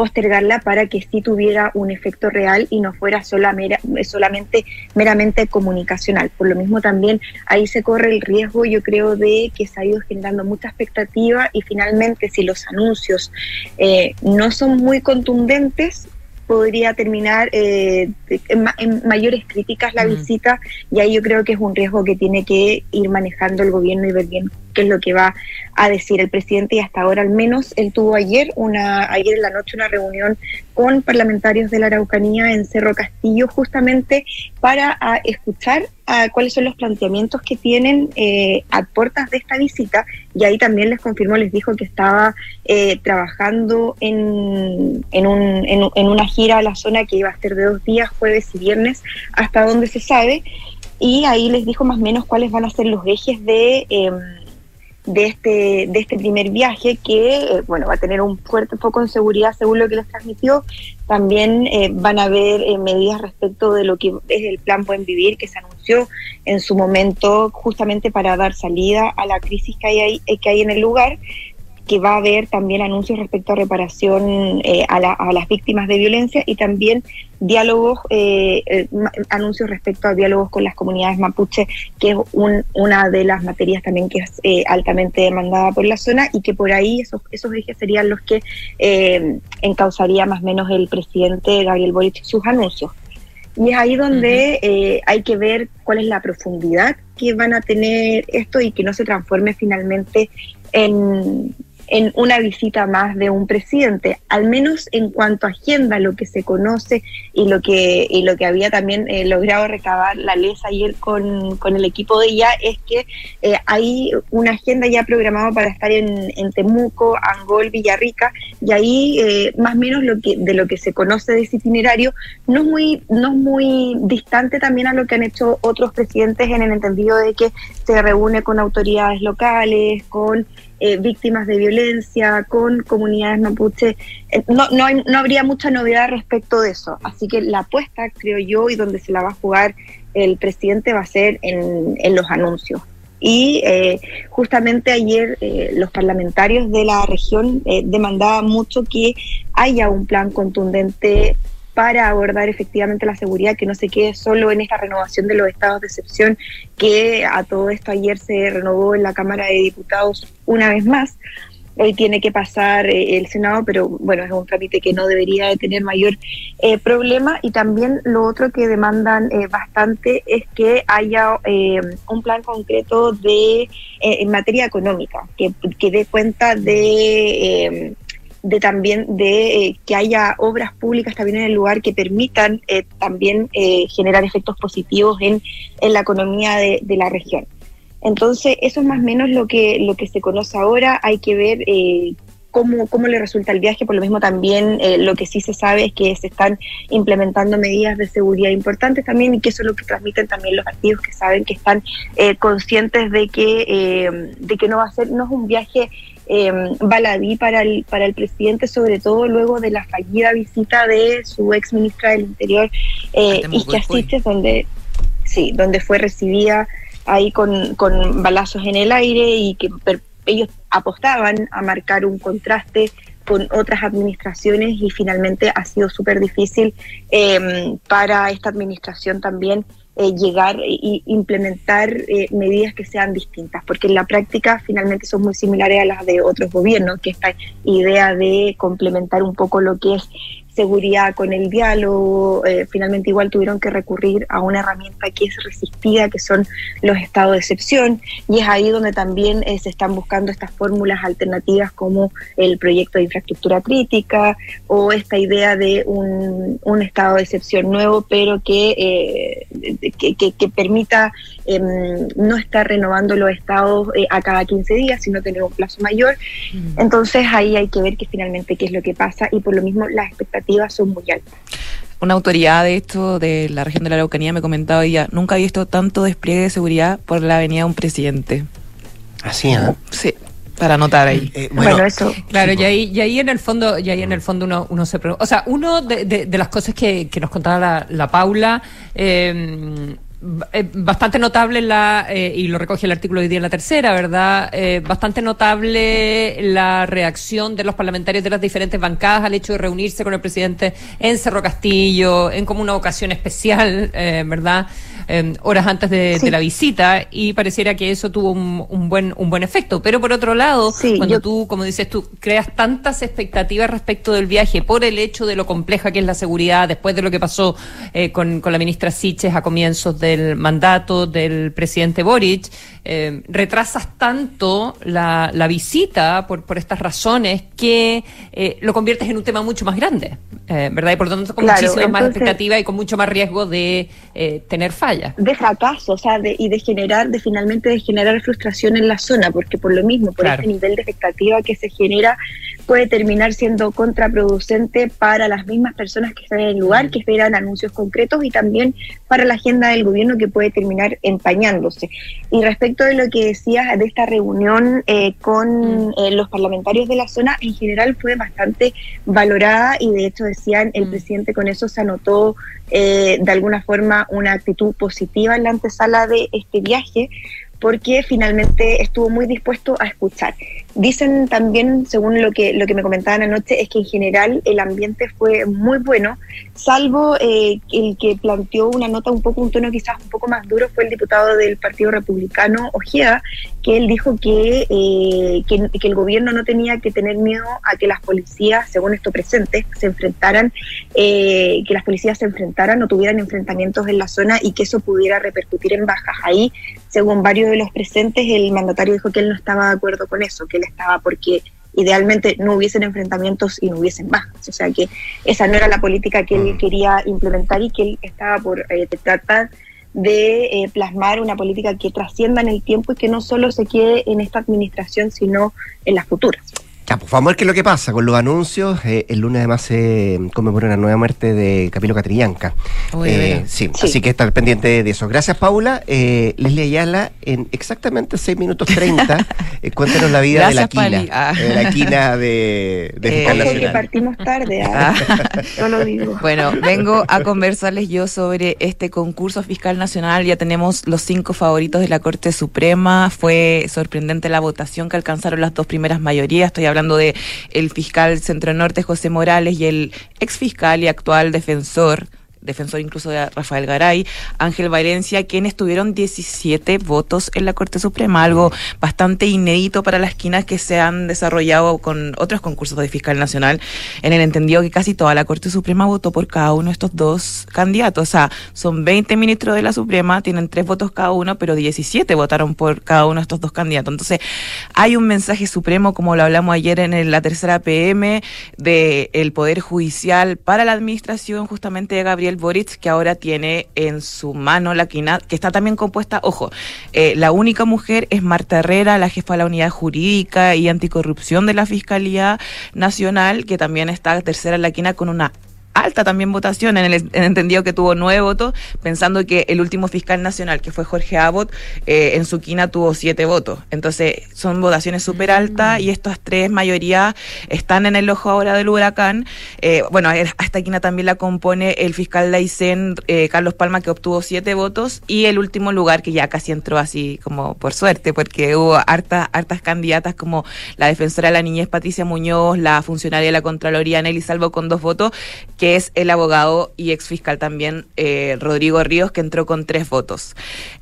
postergarla para que sí tuviera un efecto real y no fuera sola mera- solamente meramente comunicacional. Por lo mismo también ahí se corre el riesgo, yo creo, de que se ha ido generando mucha expectativa y finalmente si los anuncios eh, no son muy contundentes, podría terminar eh, en, ma- en mayores críticas la visita y ahí yo creo que es un riesgo que tiene que ir manejando el gobierno y ver bien qué es lo que va a decir el presidente y hasta ahora al menos él tuvo ayer una ayer en la noche una reunión con parlamentarios de la Araucanía en Cerro Castillo justamente para escuchar ah, cuáles son los planteamientos que tienen eh, a puertas de esta visita. Y ahí también les confirmó, les dijo que estaba eh, trabajando en, en, un- en un- en una gira a la zona que iba a ser de dos días, jueves y viernes, hasta donde se sabe, y ahí les dijo más o menos cuáles van a ser los ejes de... em, de este, de este primer viaje que eh, bueno va a tener un fuerte foco en seguridad según lo que les transmitió. También eh, van a haber eh, medidas respecto de lo que es el plan Buen Vivir que se anunció en su momento justamente para dar salida a la crisis que hay, ahí- eh, que hay en el lugar que va a haber también anuncios respecto a reparación eh, a, la- a las víctimas de violencia y también diálogos, eh, eh, anuncios respecto a diálogos con las comunidades mapuche, que es un- una de las materias también que es altamente demandada por la zona y que por ahí esos, esos ejes serían los que encauzaría más o menos el presidente Gabriel Boric sus anuncios. Y es ahí donde hay que ver cuál es la profundidad que van a tener esto y que no se transforme finalmente en, en una visita más de un presidente, al menos en cuanto a agenda, lo que se conoce y lo que, y lo que había también eh, logrado recabar la LES ayer con, con el equipo de ella, es que eh, hay una agenda ya programada para estar en, en Temuco, Angol, Villarrica, y ahí eh, más o menos lo que, de lo que se conoce de ese itinerario no es muy, no es muy distante también a lo que han hecho otros presidentes en el entendido de que se reúne con autoridades locales, con eh, víctimas de violencia, con comunidades mapuche. Eh, no, no, hay- no habría mucha novedad respecto de eso. Así que la apuesta, creo yo, y donde se la va a jugar el presidente va a ser en, en los anuncios. Y eh, justamente ayer eh, los parlamentarios de la región eh, demandaban mucho que haya un plan contundente para abordar efectivamente la seguridad, que no se quede solo en esta renovación de los estados de excepción, que a todo esto ayer se renovó en la Cámara de Diputados una vez más. Hoy tiene que pasar eh, el Senado, pero bueno, es un trámite que no debería de tener mayor eh, problema. Y también lo otro que demandan eh, bastante es que haya eh, un plan concreto de eh, en materia económica, que, que dé cuenta de... de también de eh, que haya obras públicas también en el lugar que permitan eh, también eh, generar efectos positivos en, en la economía de, de la región. Entonces, eso es más o menos lo que, lo que se conoce ahora. Hay que ver eh, cómo, cómo le resulta el viaje. Por lo mismo, también eh, lo que sí se sabe es que se están implementando medidas de seguridad importantes también y que eso es lo que transmiten también los partidos que saben que están eh, conscientes de que, de que no va a ser, no es un viaje eh, baladí para el, para el presidente, sobre todo luego de la fallida visita de su ex ministra del Interior, eh, Siches, donde, sí, donde fue recibida ahí con, con balazos en el aire y que per- ellos apostaban a marcar un contraste con otras administraciones y finalmente ha sido súper difícil eh, para esta administración también eh, llegar e implementar eh, medidas que sean distintas, porque en la práctica finalmente son muy similares a las de otros gobiernos, que esta idea de complementar un poco lo que es seguridad con el diálogo, eh, finalmente igual tuvieron que recurrir a una herramienta que es resistida, que son los estados de excepción, y es ahí donde también eh, se están buscando estas fórmulas alternativas como el proyecto de infraestructura crítica o esta idea de un, un estado de excepción nuevo, pero que, eh, que permita em, no estar renovando los estados eh, a cada 15 días, sino tener un plazo mayor. Entonces ahí hay que ver que finalmente qué es lo que pasa y por lo mismo las expectativas son muy altas. Una autoridad de esto de la región de la Araucanía me comentaba ella, nunca había visto tanto despliegue de seguridad por la avenida de un presidente. Así, ¿ah? Sí, para anotar ahí. Eh, bueno, eso. Claro, y ahí, y ahí en el fondo, y ahí en el fondo uno, uno se pregunta. O sea, uno de, de- de las cosas que, que nos contaba la, la Paula, eh, eh, bastante notable la, eh, y lo recoge el artículo de hoy día en la tercera, ¿verdad? Eh, bastante notable la reacción de los parlamentarios de las diferentes bancadas al hecho de reunirse con el presidente en Cerro Castillo, en como una ocasión especial, eh, ¿verdad? Eh, horas antes de, de la visita y pareciera que eso tuvo un, un buen un buen efecto. Pero por otro lado, cuando yo- tú, como dices tú, creas tantas expectativas respecto del viaje por el hecho de lo compleja que es la seguridad, después de lo que pasó eh, con, con la ministra Siches a comienzos del mandato del presidente Boric, eh, retrasas tanto la, la visita por, por estas razones que eh, lo conviertes en un tema mucho más grande, eh, ¿verdad? Y por lo tanto con Claro, muchísima más expectativa y con mucho más riesgo de eh, tener fallas. De fracaso, o sea, de, y de generar, de finalmente de generar frustración en la zona, porque por lo mismo, por Claro. este nivel de expectativa que se genera, puede terminar siendo contraproducente para las mismas personas que están en el lugar, que esperan anuncios concretos y también para la agenda del gobierno que puede terminar empañándose. Y respecto de lo que decías de esta reunión eh, con eh, los parlamentarios de la zona, en general fue bastante valorada y de hecho decían, el presidente con eso se anotó eh, de alguna forma una actitud positiva en la antesala de este viaje porque finalmente estuvo muy dispuesto a escuchar. Dicen también, según lo que, lo que me comentaban anoche, es que en general el ambiente fue muy bueno, salvo eh, el que planteó una nota un poco, un tono quizás un poco más duro, fue el diputado del Partido Republicano, Ojeda, que él dijo que, eh, que, el gobierno no tenía que tener miedo a que las policías, según esto presentes, se enfrentaran, eh, que las policías se enfrentaran o tuvieran enfrentamientos en la zona y que eso pudiera repercutir en bajas. Ahí, según varios de los presentes, el mandatario dijo que él no estaba de acuerdo con eso, que él estaba porque idealmente no hubiesen enfrentamientos y no hubiesen bajas. O sea que esa no era la política que él quería implementar y que él estaba por eh, tratar de eh, plasmar una política que trascienda en el tiempo y que no solo se quede en esta administración, sino en las futuras. Ya, pues vamos a ver qué es lo que pasa con los anuncios. Eh, el lunes además se conmemora una nueva muerte de Camilo Catrillanca. Eh, sí, así que estar pendiente de eso. Gracias, Paula. Eh, Leslie Ayala, en exactamente 6 minutos 30, eh, cuéntanos la vida de la quina. Ah. De la quina de, de Ojo que Nacional. partimos tarde, ¿ah? no lo digo. Bueno, vengo a conversarles yo sobre este concurso fiscal nacional. Ya tenemos los cinco favoritos de la Corte Suprema. Fue sorprendente la votación que alcanzaron las dos primeras mayorías. Estoy hablando de el fiscal Centro Norte José Morales y el ex fiscal y actual defensor defensor incluso de Rafael Garay, Ángel Valencia, quienes tuvieron 17 votos en la Corte Suprema, algo bastante inédito para las esquinas que se han desarrollado con otros concursos de fiscal nacional, en el entendido que casi toda la Corte Suprema votó por cada uno de estos dos candidatos. O sea, son 20 ministros de la Suprema, tienen tres votos cada uno, pero 17 votaron por cada uno de estos dos candidatos. Entonces, hay un mensaje supremo, como lo hablamos ayer en la tercera PM, del Poder Judicial para la administración justamente de Gabriel Boric, que ahora tiene en su mano la quina, que está también compuesta, ojo, eh, la única mujer es Marta Herrera, la jefa de la unidad jurídica y anticorrupción de la Fiscalía Nacional, que también está tercera en la quina con una alta también votación, en el, en el entendido que tuvo nueve votos, pensando que el último fiscal nacional, que fue Jorge Abbott, eh, en su quina tuvo siete votos. Entonces, son votaciones súper altas y estas tres mayorías están en el ojo ahora del huracán. Eh, bueno, a esta quina también la compone el fiscal Laicén, eh, Carlos Palma, que obtuvo siete votos, y el último lugar, que ya casi entró así como por suerte, porque hubo hartas, hartas candidatas como la defensora de la niñez Patricia Muñoz, la funcionaria de la Contraloría Nelly Salvo con dos votos, que es el abogado y ex fiscal también eh, Rodrigo Ríos, que entró con tres votos.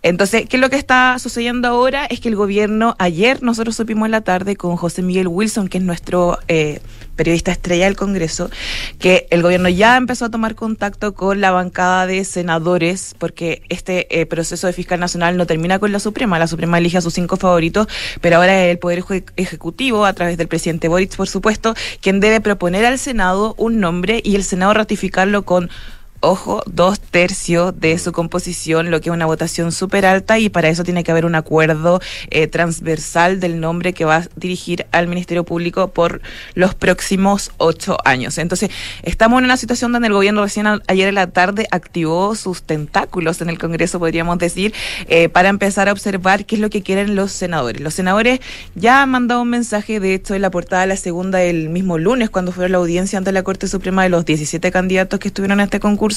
Entonces, ¿qué es lo que está sucediendo ahora? Es que el gobierno, ayer nosotros supimos en la tarde con José Miguel Wilson, que es nuestro eh, periodista estrella del Congreso, que el gobierno ya empezó a tomar contacto con la bancada de senadores, porque este eh, proceso de fiscal nacional no termina con la Suprema, la Suprema elige a sus cinco favoritos, pero ahora es el Poder Eje- Ejecutivo, a través del presidente Boric, por supuesto, quien debe proponer al Senado un nombre y el Senado ratificarlo con ojo, dos tercios de su composición, lo que es una votación súper alta y para eso tiene que haber un acuerdo eh, transversal del nombre que va a dirigir al Ministerio Público por los próximos ocho años. Entonces, estamos en una situación donde el gobierno recién ayer en la tarde activó sus tentáculos en el Congreso, podríamos decir, eh, para empezar a observar qué es lo que quieren los senadores. Los senadores ya han mandado un mensaje, de hecho, en la portada de la segunda el mismo lunes, cuando fue la audiencia ante la Corte Suprema de los 17 candidatos que estuvieron en este concurso,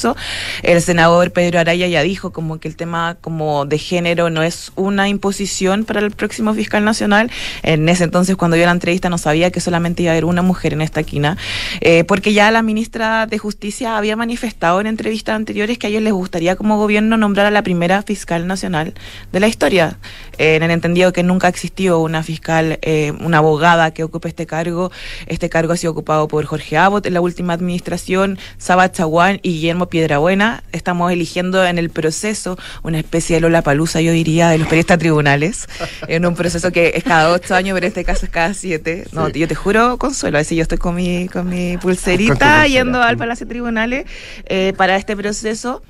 el senador Pedro Araya ya dijo como que el tema como de género no es una imposición para el próximo fiscal nacional. En ese entonces, cuando yo la entrevista, no sabía que solamente iba a haber una mujer en esta quina, eh, porque ya la ministra de Justicia había manifestado en entrevistas anteriores que a ellos les gustaría como gobierno nombrar a la primera fiscal nacional de la historia, eh, en el entendido que nunca ha existido una fiscal, eh, una abogada que ocupe este cargo. Este cargo ha sido ocupado por Jorge Abbott en la última administración, Saba Chaguán y Guillermo Piedrabuena. Estamos eligiendo en el proceso una especie de Lola Palusa, yo diría, de los periodistas tribunales, en un proceso que es cada ocho años, pero en este caso es cada siete. No, yo te juro, Consuelo, a veces yo estoy con mi, con mi pulserita yendo al Palacio de Tribunales eh, para este proceso.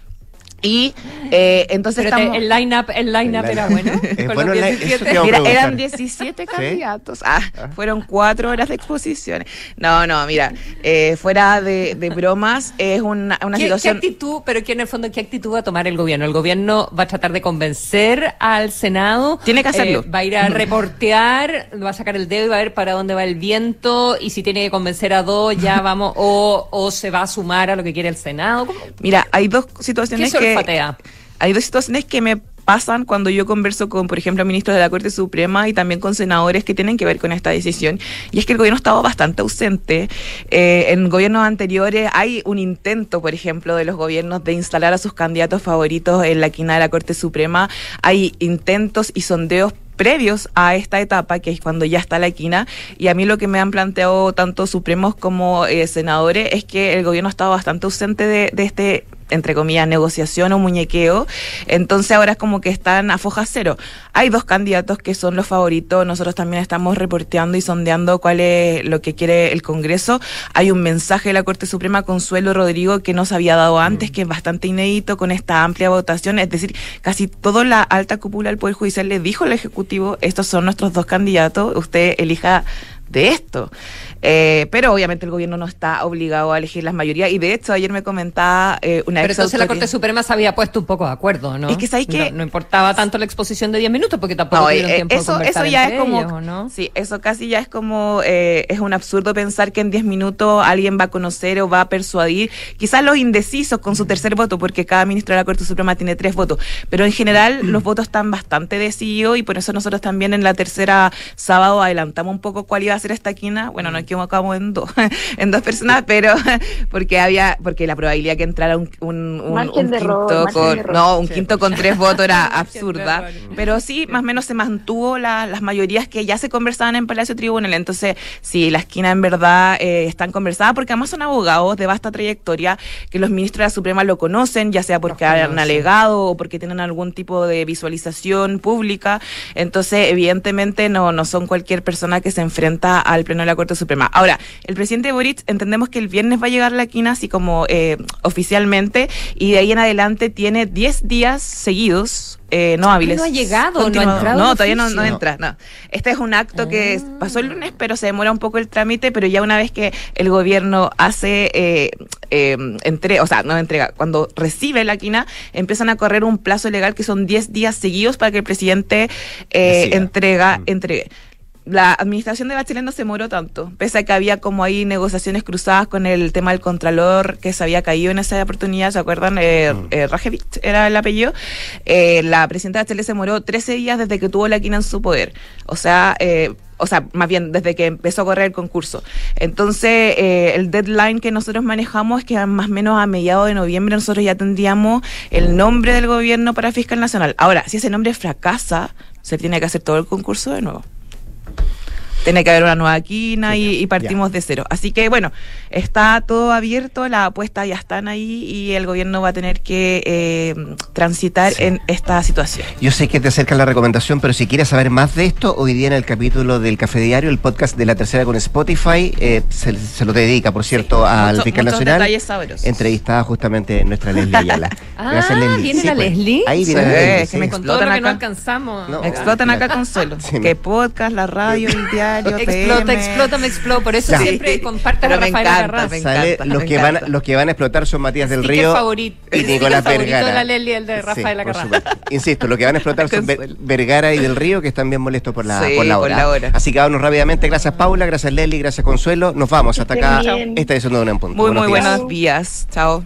Y eh, entonces Pero te- estamos... el line-up el line-up era bueno. Eh, Con bueno, los la- 17. eso te iba a Mira, preguntar. eran 17 candidatos. Ah, fueron cuatro horas de exposiciones. No, no, mira, eh, fuera de, de bromas, es una, una ¿Qué, situación... qué actitud, pero que en el fondo, ¿qué actitud va a tomar el gobierno? ¿El gobierno va a tratar de convencer al Senado? Tiene que hacerlo. Eh, ¿Va a ir a reportear? ¿Va a sacar el dedo y va a ver para dónde va el viento? Y si tiene que convencer a dos, ya vamos. O, o se va a sumar a lo que quiere el Senado. ¿Cómo- Mira, hay dos ¿Qué situaciones se que... olfatea? Hay dos situaciones que me pasan cuando yo converso con, por ejemplo, ministros de la Corte Suprema y también con senadores que tienen que ver con esta decisión. Y es que el gobierno ha estado bastante ausente. Eh, en gobiernos anteriores hay un intento, por ejemplo, de los gobiernos de instalar a sus candidatos favoritos en la quina de la Corte Suprema. Hay intentos y sondeos previos a esta etapa, que es cuando ya está la quina, y a mí lo que me han planteado tanto supremos como eh, senadores es que el gobierno ha estado bastante ausente de, de este entre comillas, negociación o muñequeo. Entonces ahora es como que están a foja cero. Hay dos candidatos que son los favoritos. Nosotros también estamos reporteando y sondeando cuál es lo que quiere el Congreso. Hay un mensaje de la Corte Suprema, Consuelo Rodrigo, que no se había dado antes, que es bastante inédito con esta amplia votación. Es decir, casi toda la alta cúpula del Poder Judicial le dijo al Ejecutivo, estos son nuestros dos candidatos, usted elija de esto. Eh, pero obviamente el gobierno no está obligado a elegir las mayorías y de hecho ayer me comentaba eh, una Pero entonces la Corte Suprema se había puesto un poco de acuerdo, ¿no? Es que sabéis que no, importaba tanto la exposición de 10 minutos porque tampoco No, tuvieron eh, tiempo eso, de eso ya es como, ellos, ¿o ¿no? sí, eso casi ya es como, eh, es un absurdo pensar que en 10 minutos alguien va a conocer o va a persuadir, quizás los indecisos con su tercer voto, porque cada ministro de la Corte Suprema tiene tres votos, pero en general los votos están bastante decididos y por eso nosotros también en la tercera sábado adelantamos un poco cuál iba a ser esta quina, bueno, nos equivocamos en dos, en dos personas, pero porque había, porque la probabilidad que entrara un, un, un- Margen un de error, quinto con, no, un Sí. quinto con tres votos era absurda, pero sí, más o menos se mantuvo la- las mayorías que ya se conversaban en Palacio Tribunal. Entonces, sí, la esquina en verdad eh, están conversadas porque además son abogados de vasta trayectoria que los ministros de la Suprema lo conocen, ya sea porque han conocen. alegado o porque tienen algún tipo de visualización pública. Entonces, evidentemente, no, no son cualquier persona que se enfrenta al Pleno de la Corte Suprema. Ahora, el presidente Boric entendemos que el viernes va a llegar la quina así como eh, oficialmente y de ahí en adelante tiene 10 días seguidos. eh, no hábiles. no ha llegado, no ha entrado No, todavía no, entra. No. Este es un acto que Ah. pasó el lunes, pero se demora un poco el trámite, pero ya una vez que el gobierno hace, eh, eh, entre, o sea, no entrega, cuando recibe la quina, empiezan a correr un plazo legal que son 10 días seguidos para que el presidente eh, entrega, entregue. La administración de Bachelet no se demoró tanto, pese a que había como ahí negociaciones cruzadas con el tema del contralor que se había caído en esa oportunidad, ¿se acuerdan? Eh, eh, Rajevich era el apellido. Eh, la presidenta Bachelet se demoró 13 días desde que tuvo la quina en su poder. O sea, eh, o sea, más bien desde que empezó a correr el concurso. Entonces, eh, el deadline que nosotros manejamos es que más o menos a mediados de noviembre nosotros ya tendríamos el nombre del gobierno para fiscal nacional. Ahora, si ese nombre fracasa, se tiene que hacer todo el concurso de nuevo. Tiene que haber una nueva quina y, y partimos de cero. Así que bueno, está todo abierto, las apuestas ya están ahí y el gobierno va a tener que eh, transitar en esta situación. Yo sé que te acerca la recomendación, pero si quieres saber más de esto, hoy día en el capítulo del Café Diario, el podcast de la tercera con Spotify, eh, se, se lo dedica, por cierto, al Mucho- fiscal nacional. Entrevistada justamente nuestra Leslie Ayala. Ah, ¿viene la pues. Leslie? Ahí viene Sí, la Leslie, que sí. me explotan lo que no acá. alcanzamos. No. Explotan acá Consuelo. que podcast, la radio, el diario, Explota, explota, me explota. Por eso Ya. siempre compartas Pero a me Rafael encanta, me encanta, los, me que van, los que van a explotar son Matías del Río favorito. y Nicolás Vergara. de la Leslie, el de Sí, Rafael por Agarrás. supuesto. Insisto, lo que van a explotar son. Vergara y del Río, que están bien molestos por la, Sí, por la por hora. la hora. Así que vámonos rápidamente. Gracias, Paula. Gracias, Leslie. Gracias, Consuelo. Nos vamos. Hasta acá. Esta edición de Una en Punto. Muy, muy días. buenos días. Chao.